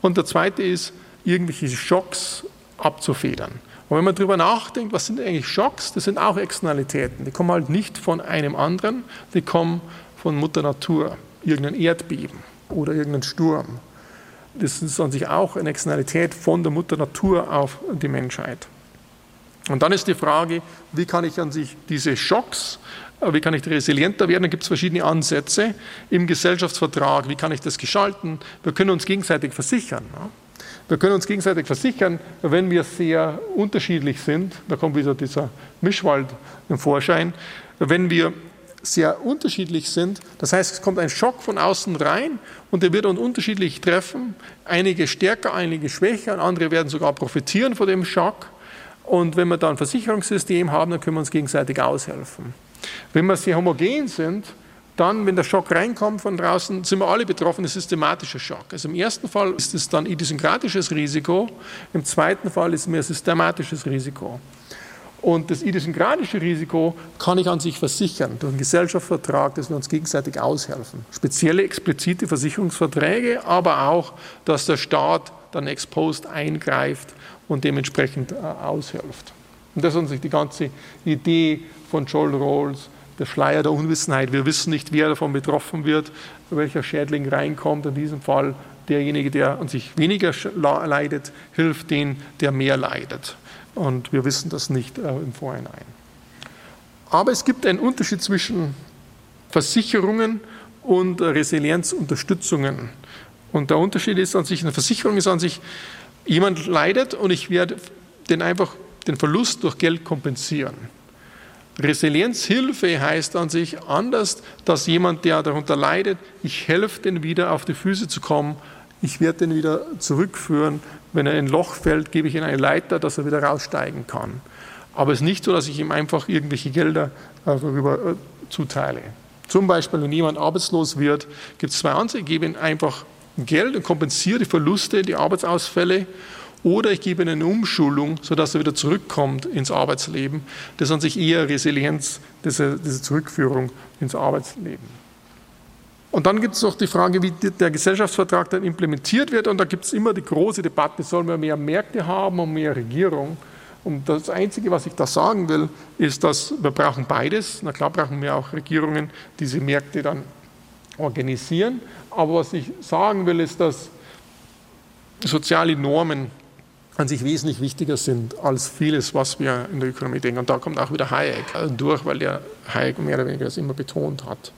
Und der zweite ist, irgendwelche Schocks abzufedern. Und wenn man darüber nachdenkt, was sind eigentlich Schocks, das sind auch Externalitäten. Die kommen halt nicht von einem anderen, die kommen von Mutter Natur, irgendein Erdbeben oder irgendein Sturm. Das ist an sich auch eine Externalität von der Mutter Natur auf die Menschheit. Und dann ist die Frage, wie kann ich an sich diese Schocks, äh, wie kann ich resilienter werden? Da gibt es verschiedene Ansätze im Gesellschaftsvertrag. Wie kann ich das gestalten? Wir können uns gegenseitig versichern. Wir können uns gegenseitig versichern, wenn wir sehr unterschiedlich sind, da kommt wieder dieser Mischwald im Vorschein, wenn wir sehr unterschiedlich sind, das heißt, es kommt ein Schock von außen rein und der wird uns unterschiedlich treffen, einige stärker, einige schwächer, und andere werden sogar profitieren von dem Schock. Und wenn wir dann ein Versicherungssystem haben, dann können wir uns gegenseitig aushelfen. Wenn wir sehr homogen sind, dann, wenn der Schock reinkommt von draußen, sind wir alle betroffen, ein systematischer Schock. Also im ersten Fall ist es dann idiosynkratisches Risiko, im zweiten Fall ist es mehr systematisches Risiko. Und das idiosynkratische Risiko kann ich an sich versichern durch einen Gesellschaftsvertrag, dass wir uns gegenseitig aushelfen. Spezielle explizite Versicherungsverträge, aber auch, dass der Staat dann ex post eingreift und dementsprechend äh, aushilft. Und das ist an sich die ganze Idee von Joel Rawls, der Schleier der Unwissenheit. Wir wissen nicht, wer davon betroffen wird, welcher Schädling reinkommt. In diesem Fall derjenige, der an sich weniger leidet, hilft den, der mehr leidet. Und wir wissen das nicht äh, im Vorhinein. Aber es gibt einen Unterschied zwischen Versicherungen und Resilienzunterstützungen. Und der Unterschied ist an sich, eine Versicherung ist an sich, jemand leidet und ich werde den einfach den Verlust durch Geld kompensieren. Resilienzhilfe heißt an sich anders, dass jemand, der darunter leidet, ich helfe den wieder auf die Füße zu kommen, ich werde den wieder zurückführen. Wenn er in ein Loch fällt, gebe ich ihm eine Leiter, dass er wieder raussteigen kann. Aber es ist nicht so, dass ich ihm einfach irgendwelche Gelder darüber äh, zuteile. Zum Beispiel, wenn jemand arbeitslos wird, gibt es zwei Ansätze. Ich gebe ihm einfach Geld und kompensiere die Verluste, die Arbeitsausfälle. Oder ich gebe ihm eine Umschulung, sodass er wieder zurückkommt ins Arbeitsleben. Das ist an sich eher Resilienz, diese, diese Zurückführung ins Arbeitsleben. Und dann gibt es noch die Frage, wie der Gesellschaftsvertrag dann implementiert wird. Und da gibt es immer die große Debatte, sollen wir mehr Märkte haben und mehr Regierung? Und das Einzige, was ich da sagen will, ist, dass wir brauchen beides. Na klar brauchen wir auch Regierungen, die diese Märkte dann organisieren. Aber was ich sagen will, ist, dass soziale Normen an sich wesentlich wichtiger sind als vieles, was wir in der Ökonomie denken. Und da kommt auch wieder Hayek durch, weil der Hayek mehr oder weniger das immer betont hat.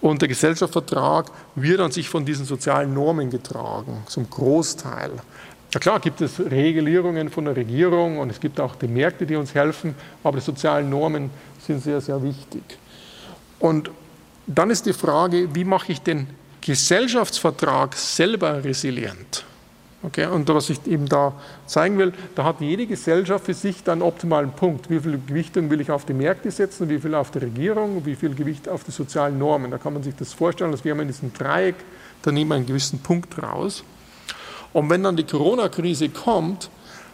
Und der Gesellschaftsvertrag wird an sich von diesen sozialen Normen getragen, zum Großteil. Na klar gibt es Regulierungen von der Regierung und es gibt auch die Märkte, die uns helfen, aber die sozialen Normen sind sehr, sehr wichtig. Und dann ist die Frage, wie mache ich den Gesellschaftsvertrag selber resilient? Okay, und was ich eben da zeigen will, da hat jede Gesellschaft für sich dann einen optimalen Punkt. Wie viel Gewichtung will ich auf die Märkte setzen, wie viel auf die Regierung, wie viel Gewicht auf die sozialen Normen. Da kann man sich das vorstellen, dass wir haben in diesem Dreieck, da nehmen wir einen gewissen Punkt raus. Und wenn dann die Corona-Krise kommt,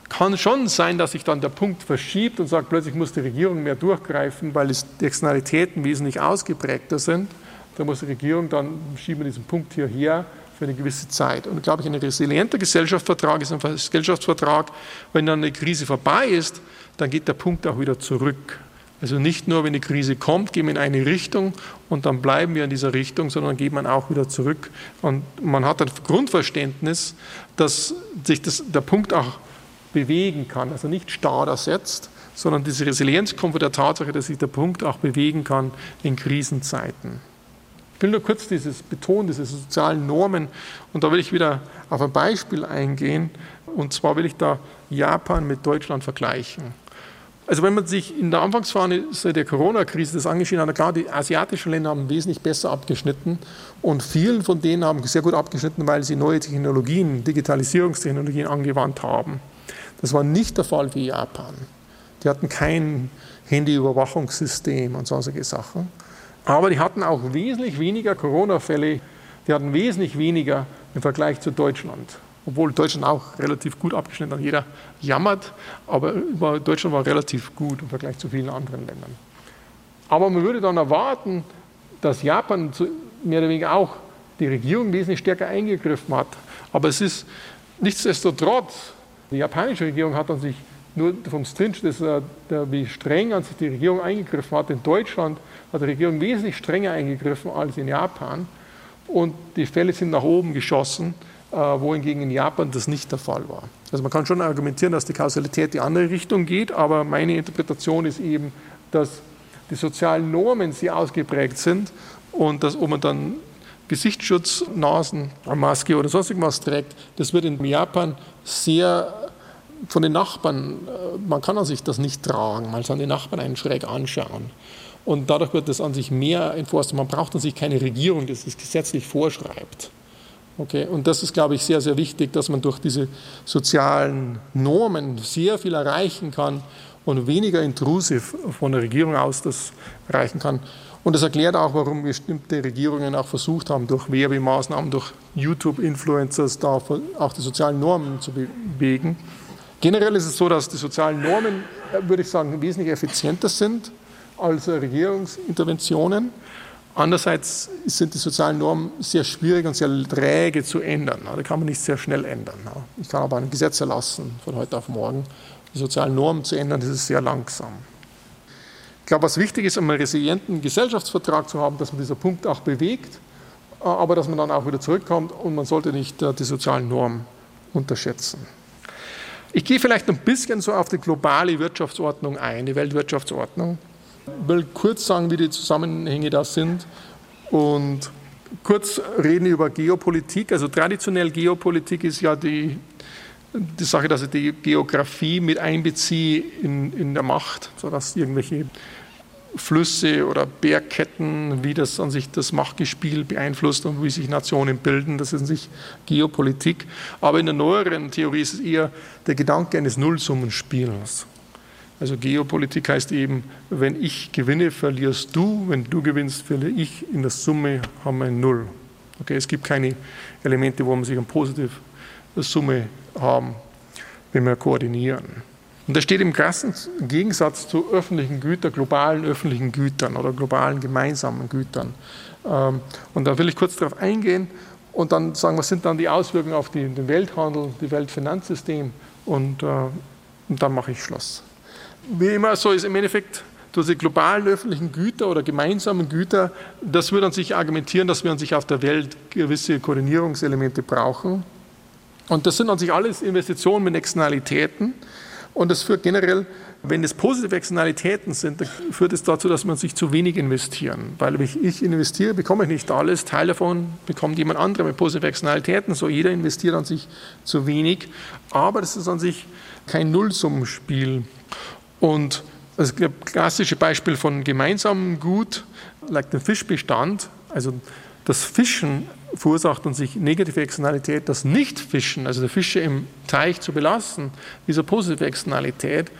kann schon sein, dass sich dann der Punkt verschiebt und sagt, plötzlich muss die Regierung mehr durchgreifen, weil die Externalitäten wesentlich ausgeprägter sind. Da muss die Regierung dann, schieben wir diesen Punkt hierher, für eine gewisse Zeit. Und glaube ich, ein resilienter Gesellschaftsvertrag ist ein Gesellschaftsvertrag, wenn dann eine Krise vorbei ist, dann geht der Punkt auch wieder zurück. Also nicht nur, wenn die Krise kommt, gehen wir in eine Richtung und dann bleiben wir in dieser Richtung, sondern geht man auch wieder zurück. Und man hat ein Grundverständnis, dass sich das, der Punkt auch bewegen kann, also nicht starr ersetzt, sondern diese Resilienz kommt von der Tatsache, dass sich der Punkt auch bewegen kann in Krisenzeiten. Ich will nur kurz dieses betonen, diese sozialen Normen. Und da will ich wieder auf ein Beispiel eingehen. Und zwar will ich da Japan mit Deutschland vergleichen. Also wenn man sich in der Anfangsphase der Corona-Krise das angeschaut hat, klar, die asiatischen Länder haben wesentlich besser abgeschnitten und vielen von denen haben sehr gut abgeschnitten, weil sie neue Technologien, Digitalisierungstechnologien angewandt haben. Das war nicht der Fall für Japan. Die hatten kein Handyüberwachungssystem und solche Sachen. Aber die hatten auch wesentlich weniger Corona-Fälle, die hatten wesentlich weniger im Vergleich zu Deutschland. Obwohl Deutschland auch relativ gut abgeschnitten hat. Jeder jammert, aber Deutschland war relativ gut im Vergleich zu vielen anderen Ländern. Aber man würde dann erwarten, dass Japan mehr oder weniger auch die Regierung wesentlich stärker eingegriffen hat. Aber es ist nichtsdestotrotz, die japanische Regierung hat an sich nur vom Strinch, das, der, wie streng an sich die Regierung eingegriffen hat. In Deutschland hat die Regierung wesentlich strenger eingegriffen als in Japan und die Fälle sind nach oben geschossen, äh, wohingegen in Japan das nicht der Fall war. Also man kann schon argumentieren, dass die Kausalität die andere Richtung geht, aber meine Interpretation ist eben, dass die sozialen Normen sehr ausgeprägt sind und dass, ob man dann Gesichtsschutz, Nasen, Maske oder sonst irgendwas trägt, das wird in Japan sehr von den Nachbarn, äh, man kann sich das nicht tragen, man kann die Nachbarn einen schräg anschauen. Und dadurch wird das an sich mehr enforced. Man braucht an sich keine Regierung, die das gesetzlich vorschreibt. Okay? Und das ist, glaube ich, sehr, sehr wichtig, dass man durch diese sozialen Normen sehr viel erreichen kann und weniger intrusiv von der Regierung aus das erreichen kann. Und das erklärt auch, warum bestimmte Regierungen auch versucht haben, durch Werbemaßnahmen, durch YouTube-Influencers da auch die sozialen Normen zu bewegen. Generell ist es so, dass die sozialen Normen, äh, würde ich sagen, wesentlich effizienter sind als Regierungsinterventionen. Andererseits sind die sozialen Normen sehr schwierig und sehr träge zu ändern. Da kann man nicht sehr schnell ändern. Ich kann aber ein Gesetz erlassen von heute auf morgen. Die sozialen Normen zu ändern, das ist sehr langsam. Ich glaube, was wichtig ist, um einen resilienten Gesellschaftsvertrag zu haben, dass man dieser Punkt auch bewegt, aber dass man dann auch wieder zurückkommt und man sollte nicht äh, die sozialen Normen unterschätzen. Ich gehe vielleicht ein bisschen so auf die globale Wirtschaftsordnung ein, die Weltwirtschaftsordnung. Ich will kurz sagen, wie die Zusammenhänge da sind und kurz reden über Geopolitik. Also traditionell Geopolitik ist ja die, die Sache, dass ich die Geografie mit einbeziehe in, in der Macht, sodass irgendwelche Flüsse oder Bergketten, wie das an sich das Machtgespiel beeinflusst und wie sich Nationen bilden, das ist an sich Geopolitik. Aber in der neueren Theorie ist es eher der Gedanke eines Nullsummenspiels. Also Geopolitik heißt eben, wenn ich gewinne, verlierst du, wenn du gewinnst, verliere ich. In der Summe haben wir ein Null. Okay, es gibt keine Elemente, wo man sich eine positive Summe haben, wenn wir koordinieren. Und das steht im krassen Gegensatz zu öffentlichen Gütern, globalen öffentlichen Gütern oder globalen gemeinsamen Gütern. Ähm, und da will ich kurz darauf eingehen und dann sagen, was sind dann die Auswirkungen auf den Welthandel, das Weltfinanzsystem und, äh, und dann mache ich Schluss. Wie immer so ist im Endeffekt diese globalen öffentlichen Güter oder gemeinsamen Güter, das würde an sich argumentieren, dass wir an sich auf der Welt gewisse Koordinierungselemente brauchen. Und das sind an sich alles Investitionen mit Externalitäten. Und das führt generell, wenn es positive Externalitäten sind, führt es dazu, dass man sich zu wenig investieren. Weil wenn ich investiere, bekomme ich nicht alles. Teil davon bekommt jemand anderer mit positiven Externalitäten. So jeder investiert an sich zu wenig. Aber das ist an sich kein Nullsummenspiel. Und das klassische Beispiel von gemeinsamem Gut, like den Fischbestand, also das Fischen verursacht an sich negative Externalität, das Nicht-Fischen, also die Fische im Teich zu belassen, ist eine positive Externalität.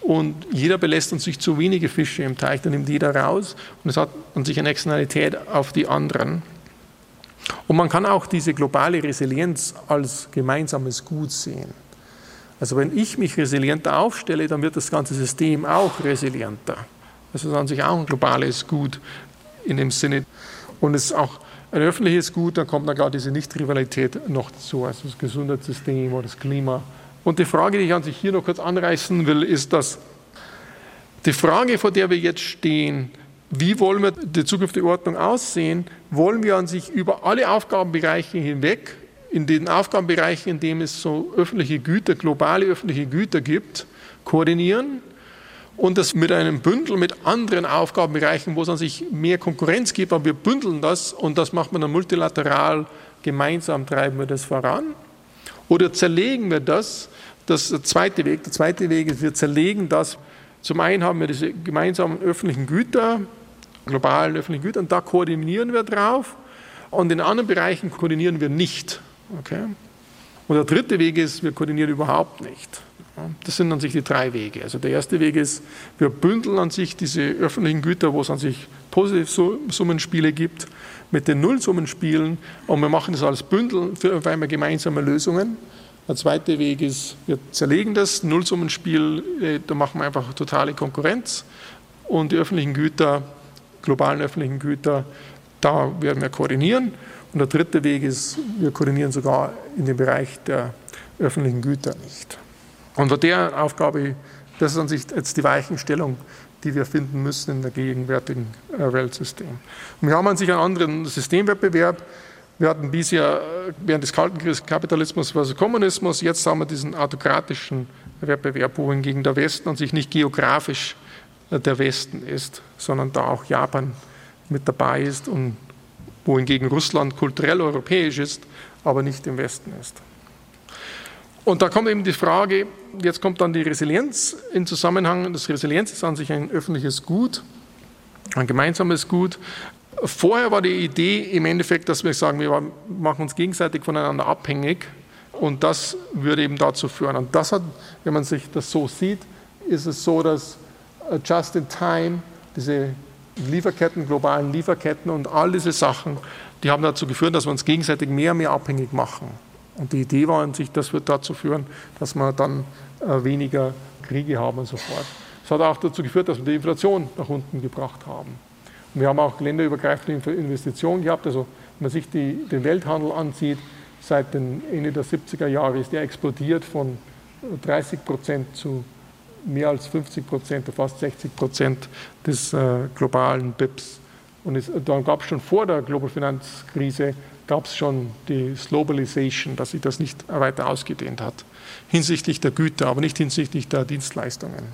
Und jeder belässt an sich zu wenige Fische im Teich, dann nimmt jeder raus und es hat an sich eine Externalität auf die anderen. Und man kann auch diese globale Resilienz als gemeinsames Gut sehen. Also wenn ich mich resilienter aufstelle, dann wird das ganze System auch resilienter. Das ist an sich auch ein globales Gut in dem Sinne. Und es ist auch ein öffentliches Gut, dann kommt dann gerade diese Nicht-Rivalität noch dazu, also das Gesundheitssystem oder das Klima. Und die Frage, die ich an sich hier noch kurz anreißen will, ist, dass die Frage, vor der wir jetzt stehen, wie wollen wir die zukünftige Ordnung aussehen, wollen wir an sich über alle Aufgabenbereiche hinweg, in den Aufgabenbereichen, in denen es so öffentliche Güter, globale öffentliche Güter gibt, koordinieren und das mit einem Bündel mit anderen Aufgabenbereichen, wo es an sich mehr Konkurrenz gibt, aber wir bündeln das und das macht man dann multilateral, gemeinsam treiben wir das voran. Oder zerlegen wir das, das ist der zweite Weg. Der zweite Weg ist, wir zerlegen das. Zum einen haben wir diese gemeinsamen öffentlichen Güter, globalen öffentlichen Güter, und da koordinieren wir drauf. Und in anderen Bereichen koordinieren wir nicht. Okay? Und der dritte Weg ist, wir koordinieren überhaupt nicht. Das sind an sich die drei Wege. Also der erste Weg ist, wir bündeln an sich diese öffentlichen Güter, wo es an sich Positivsummenspiele gibt, mit den Nullsummenspielen und wir machen das als Bündel für einmal gemeinsame Lösungen. Der zweite Weg ist, wir zerlegen das Nullsummenspiel, äh, da machen wir einfach totale Konkurrenz und die öffentlichen Güter, globalen öffentlichen Güter, da werden wir koordinieren. Und der dritte Weg ist, wir koordinieren sogar in dem Bereich der öffentlichen Güter nicht. Und von der Aufgabe, das ist an sich jetzt die Weichenstellung, die wir finden müssen in der gegenwärtigen äh, Weltsystem. Und wir haben an sich einen anderen Systemwettbewerb. Wir hatten bisher äh, während des Kalten Krieges Kapitalismus versus Kommunismus, jetzt haben wir diesen autokratischen Wettbewerb, wohingegen der Westen an sich nicht geografisch äh, der Westen ist, sondern da auch Japan mit dabei ist und wohingegen Russland kulturell europäisch ist, aber nicht im Westen ist. Und da kommt eben die Frage, jetzt kommt dann die Resilienz in Zusammenhang. Das Resilienz ist an sich ein öffentliches Gut, ein gemeinsames Gut. Vorher war die Idee im Endeffekt, dass wir sagen, wir machen uns gegenseitig voneinander abhängig und das würde eben dazu führen. Und das hat, wenn man sich das so sieht, ist es so, dass äh, just in time, diese Lieferketten, globalen Lieferketten und all diese Sachen, die haben dazu geführt, dass wir uns gegenseitig mehr und mehr abhängig machen. Und die Idee war an sich, das wird dazu führen, dass wir dann äh, weniger Kriege haben und so fort. Das hat auch dazu geführt, dass wir die Inflation nach unten gebracht haben. Und wir haben auch länderübergreifende Investitionen gehabt. Also wenn man sich die, den Welthandel ansieht, seit den Ende der 70er Jahre ist der explodiert von 30 Prozent zu mehr als 50 Prozent, fast 60 Prozent des äh, globalen BIPs. Und es, dann gab es schon vor der Global Finanzkrise gab es schon die Globalization, dass sich das nicht weiter ausgedehnt hat, hinsichtlich der Güter, aber nicht hinsichtlich der Dienstleistungen.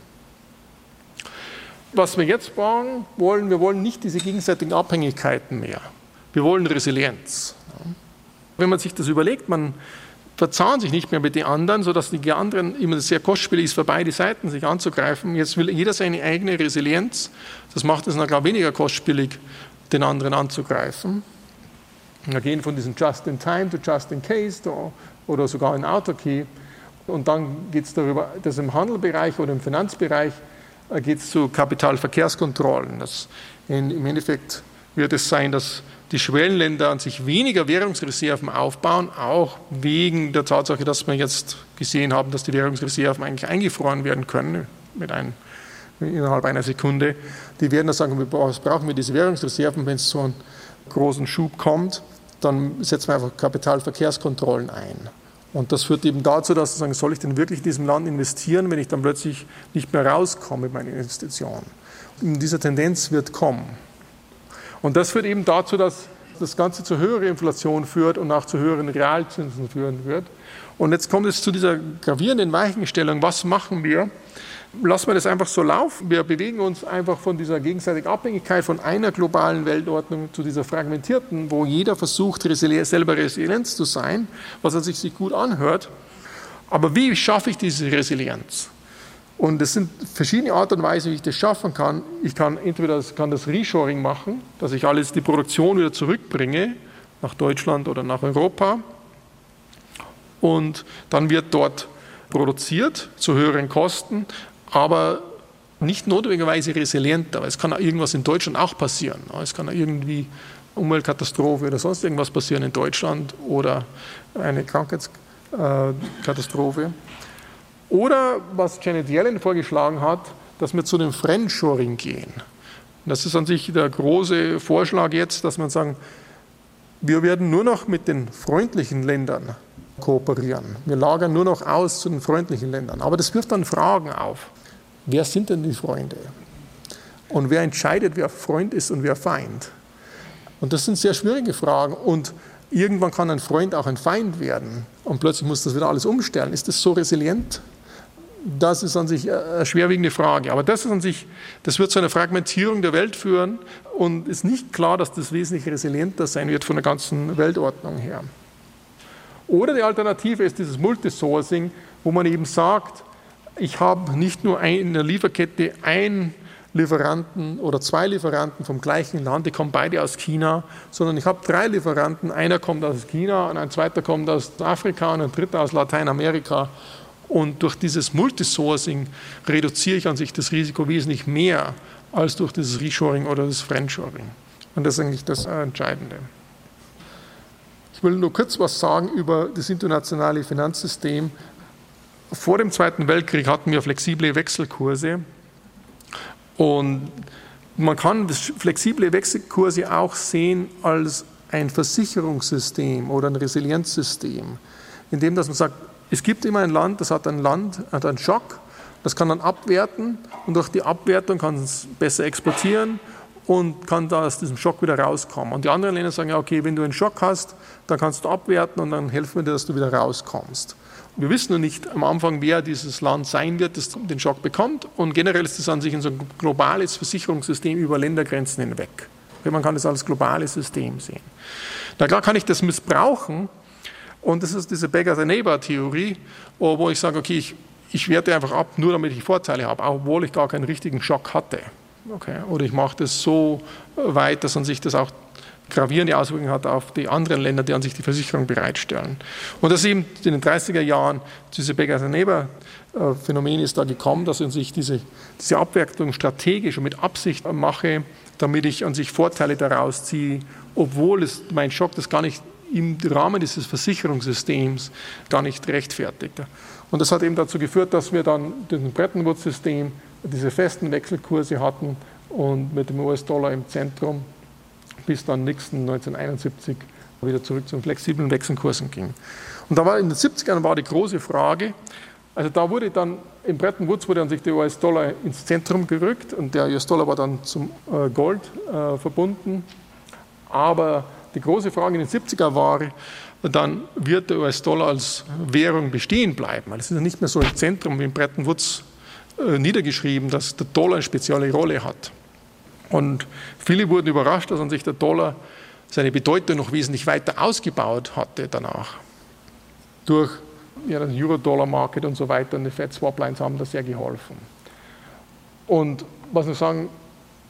Was wir jetzt brauchen, wollen, wir wollen nicht diese gegenseitigen Abhängigkeiten mehr. Wir wollen Resilienz. Wenn man sich das überlegt, man verzahnt sich nicht mehr mit den anderen, sodass die anderen immer sehr kostspielig ist, für beide Seiten sich anzugreifen. Jetzt will jeder seine eigene Resilienz. Das macht es noch weniger kostspielig, den anderen anzugreifen. Wir gehen von diesem Just-in-Time to Just-in-Case oder sogar in Autarkie. Und dann geht es darüber, dass im Handelbereich oder im Finanzbereich äh, geht es zu Kapitalverkehrskontrollen. Das in, Im Endeffekt wird es sein, dass die Schwellenländer an sich weniger Währungsreserven aufbauen, auch wegen der Tatsache, dass wir jetzt gesehen haben, dass die Währungsreserven eigentlich eingefroren werden können mit einem, innerhalb einer Sekunde. Die werden dann sagen, was brauchen wir diese Währungsreserven, wenn es zu einem großen Schub kommt, dann setzen wir einfach Kapitalverkehrskontrollen ein. Und das führt eben dazu, dass sie sagen, soll ich denn wirklich in diesem Land investieren, wenn ich dann plötzlich nicht mehr rauskomme mit meiner Investition? Und diese Tendenz wird kommen. Und das führt eben dazu, dass das Ganze zu höherer Inflation führt und auch zu höheren Realzinsen führen wird. Und jetzt kommt es zu dieser gravierenden Weichenstellung. Was machen wir? Lassen wir das einfach so laufen. Wir bewegen uns einfach von dieser gegenseitigen Abhängigkeit von einer globalen Weltordnung zu dieser fragmentierten, wo jeder versucht, selber Resilienz zu sein, was an sich gut anhört. Aber wie schaffe ich diese Resilienz? Und es sind verschiedene Arten und Weisen, wie ich das schaffen kann. Ich kann entweder das, kann das Reshoring machen, dass ich alles die Produktion wieder zurückbringe nach Deutschland oder nach Europa. Und dann wird dort produziert zu höheren Kosten, aber nicht notwendigerweise resilienter. Es kann irgendwas in Deutschland auch passieren. Es kann irgendwie Umweltkatastrophe oder sonst irgendwas passieren in Deutschland oder eine Krankheitskatastrophe. Oder was Janet Yellen vorgeschlagen hat, dass wir zu dem Friendshoring gehen. Das ist an sich der große Vorschlag jetzt, dass man sagen, wir werden nur noch mit den freundlichen Ländern kooperieren. Wir lagern nur noch aus zu den freundlichen Ländern. Aber das wirft dann Fragen auf. Wer sind denn die Freunde? Und wer entscheidet, wer Freund ist und wer Feind? Und das sind sehr schwierige Fragen. Und irgendwann kann ein Freund auch ein Feind werden. Und plötzlich muss das wieder alles umstellen. Ist das so resilient? das ist an sich eine schwerwiegende Frage. Aber das ist an sich, das wird zu einer Fragmentierung der Welt führen und ist nicht klar, dass das wesentlich resilienter sein wird von der ganzen Weltordnung her. Oder die Alternative ist dieses Multisourcing, wo man eben sagt, ich habe nicht nur in der Lieferkette einen Lieferanten oder zwei Lieferanten vom gleichen Land, die kommen beide aus China, sondern ich habe drei Lieferanten, einer kommt aus China und ein zweiter kommt aus Afrika und ein dritter aus Lateinamerika und durch dieses Multisourcing reduziere ich an sich das Risiko wesentlich mehr als durch dieses Reshoring oder das Friendshoring. Und das ist eigentlich das Entscheidende. Ich will nur kurz was sagen über das internationale Finanzsystem. Vor dem Zweiten Weltkrieg hatten wir flexible Wechselkurse. Und man kann flexible Wechselkurse auch sehen als ein Versicherungssystem oder ein Resilienzsystem, indem dass man sagt, es gibt immer ein Land, das hat ein Land, hat einen Schock, das kann dann abwerten und durch die Abwertung kann es besser exportieren und kann da aus diesem Schock wieder rauskommen. Und die anderen Länder sagen, ja, okay, wenn du einen Schock hast, dann kannst du abwerten und dann helfen wir dir, dass du wieder rauskommst. Wir wissen noch nicht am Anfang, wer dieses Land sein wird, das den Schock bekommt. Und generell ist das an sich ein so globales Versicherungssystem über Ländergrenzen hinweg. Man kann das als globales System sehen. Na klar kann ich das missbrauchen, und das ist diese Beggar-the-Neighbor-Theorie, wo ich sage, okay, ich, ich werte einfach ab, nur damit ich Vorteile habe, obwohl ich gar keinen richtigen Schock hatte. Okay? Oder ich mache das so weit, dass an sich das auch gravierende Auswirkungen hat auf die anderen Länder, die an sich die Versicherung bereitstellen. Und das eben in den 30er Jahren, diese Beggar-the-Neighbor-Phänomen ist da gekommen, dass ich diese, diese Abwertung strategisch und mit Absicht mache, damit ich an sich Vorteile daraus ziehe, obwohl es mein Schock das gar nicht im Rahmen dieses Versicherungssystems gar nicht rechtfertigt. Und das hat eben dazu geführt, dass wir dann das Bretton Woods-System, diese festen Wechselkurse hatten und mit dem US-Dollar im Zentrum bis dann Nixon 1971 wieder zurück zu flexiblen Wechselkursen ging. Und da war in den 70ern war die große Frage, also da wurde dann in Bretton Woods wurde an sich der US-Dollar ins Zentrum gerückt und der US-Dollar war dann zum äh, Gold äh, verbunden, aber die große Frage in den 70er war, dann wird der US-Dollar als Währung bestehen bleiben. Es ist ja nicht mehr so im Zentrum wie in Bretton Woods äh, niedergeschrieben, dass der Dollar eine spezielle Rolle hat. Und viele wurden überrascht, dass an sich der Dollar seine Bedeutung noch wesentlich weiter ausgebaut hatte danach. Durch ja, den Euro-Dollar-Market und so weiter und die Fed-Swap-Lines haben da sehr geholfen. Und was wir sagen,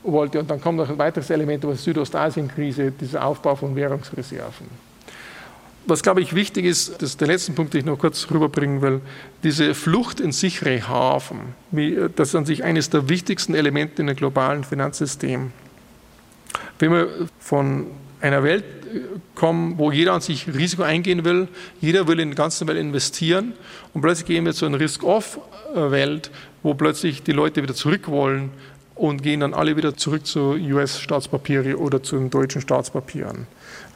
wollte. Und dann kommt noch ein weiteres Element über die Südostasienkrise, dieser Aufbau von Währungsreserven. Was, glaube ich, wichtig ist, das ist der letzte Punkt, den ich noch kurz rüberbringen will, diese Flucht in sichere Hafen, das ist an sich eines der wichtigsten Elemente in einem globalen Finanzsystem. Wenn wir von einer Welt kommen, wo jeder an sich Risiko eingehen will, jeder will in der ganzen Welt investieren und plötzlich gehen wir zu einer Risk-Off-Welt, wo plötzlich die Leute wieder zurück wollen und gehen dann alle wieder zurück zu US-Staatspapieren oder zu den deutschen Staatspapieren.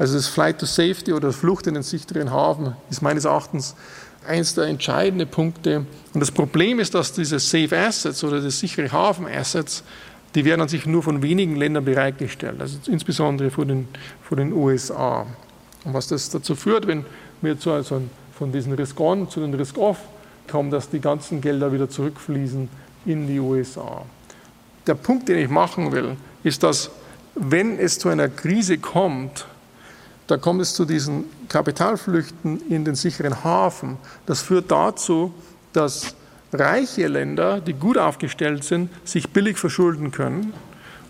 Also das Flight to Safety oder Flucht in den sicheren Hafen ist meines Erachtens eines der entscheidenden Punkte. Und das Problem ist, dass diese Safe Assets oder die sichere Hafen Assets, die werden an sich nur von wenigen Ländern bereitgestellt, also insbesondere von den, von den USA. Und was das dazu führt, wenn wir zu, also von diesen Risk-On zu den Risk-Off kommen, dass die ganzen Gelder wieder zurückfließen in die USA. Der Punkt, den ich machen will, ist, dass wenn es zu einer Krise kommt, da kommt es zu diesen Kapitalflüchten in den sicheren Hafen. Das führt dazu, dass reiche Länder, die gut aufgestellt sind, sich billig verschulden können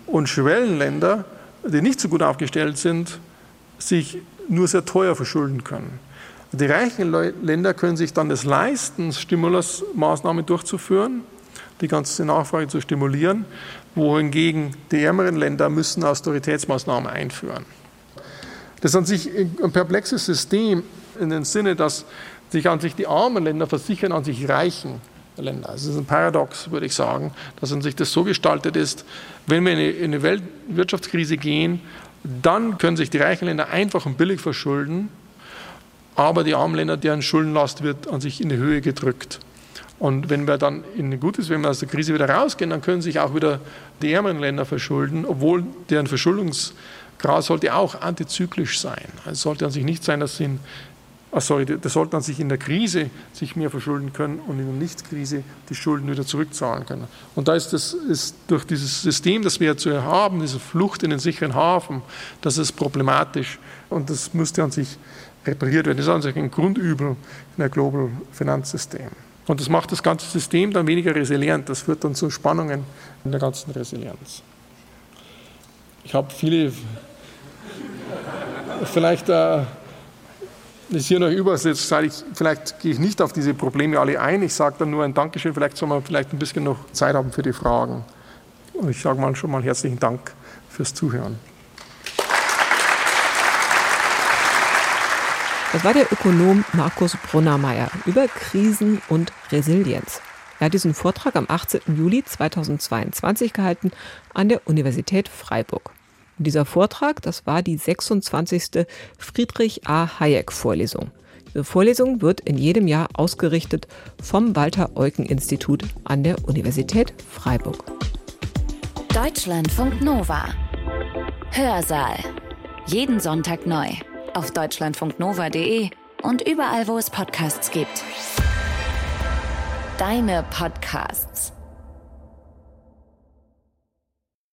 und Schwellenländer, die nicht so gut aufgestellt sind, sich nur sehr teuer verschulden können. Die reichen Länder können sich dann das leisten, Stimulusmaßnahmen durchzuführen, die ganze Nachfrage zu stimulieren, wohingegen die ärmeren Länder müssen Austeritätsmaßnahmen einführen. Das an sich ein perplexes System in dem Sinne, dass sich an sich die armen Länder versichern an sich reichen Länder. Es ist ein Paradox, würde ich sagen, dass an sich das so gestaltet ist, wenn wir in eine Weltwirtschaftskrise gehen, dann können sich die reichen Länder einfach und billig verschulden, aber die armen Länder, deren Schuldenlast wird an sich in die Höhe gedrückt. Und wenn wir dann in gutes, wenn wir aus der Krise wieder rausgehen, dann können sich auch wieder die ärmeren Länder verschulden, obwohl deren Verschuldungsgrad sollte auch antizyklisch sein. Also es sollte an sich nicht sein, dass in, oh sorry, das sollte an sich in der Krise sich mehr verschulden können und in der Nichtkrise die Schulden wieder zurückzahlen können. Und da ist das ist durch dieses System, das wir zu haben, diese Flucht in den sicheren Hafen, das ist problematisch und das müsste an sich repariert werden. Das ist an sich ein Grundübel in der Global Finanzsystem. Und das macht das ganze System dann weniger resilient. Das führt dann zu Spannungen in der ganzen Resilienz. Ich habe viele, vielleicht äh, ist hier noch ich, vielleicht gehe ich nicht auf diese Probleme alle ein. Ich sage dann nur ein Dankeschön. Vielleicht soll man vielleicht ein bisschen noch Zeit haben für die Fragen. Und ich sage mal schon mal herzlichen Dank fürs Zuhören. Das war der Ökonom Markus Brunnermeier über Krisen und Resilienz. Er hat diesen Vortrag am 18. Juli 2022 gehalten an der Universität Freiburg. Und dieser Vortrag, das war die 26. Friedrich A. Hayek Vorlesung. Diese Vorlesung wird in jedem Jahr ausgerichtet vom Walter Eucken Institut an der Universität Freiburg. Deutschlandfunk Nova. Hörsaal. Jeden Sonntag neu auf deutschlandfunknova.de und überall, wo es Podcasts gibt. Deine Podcasts.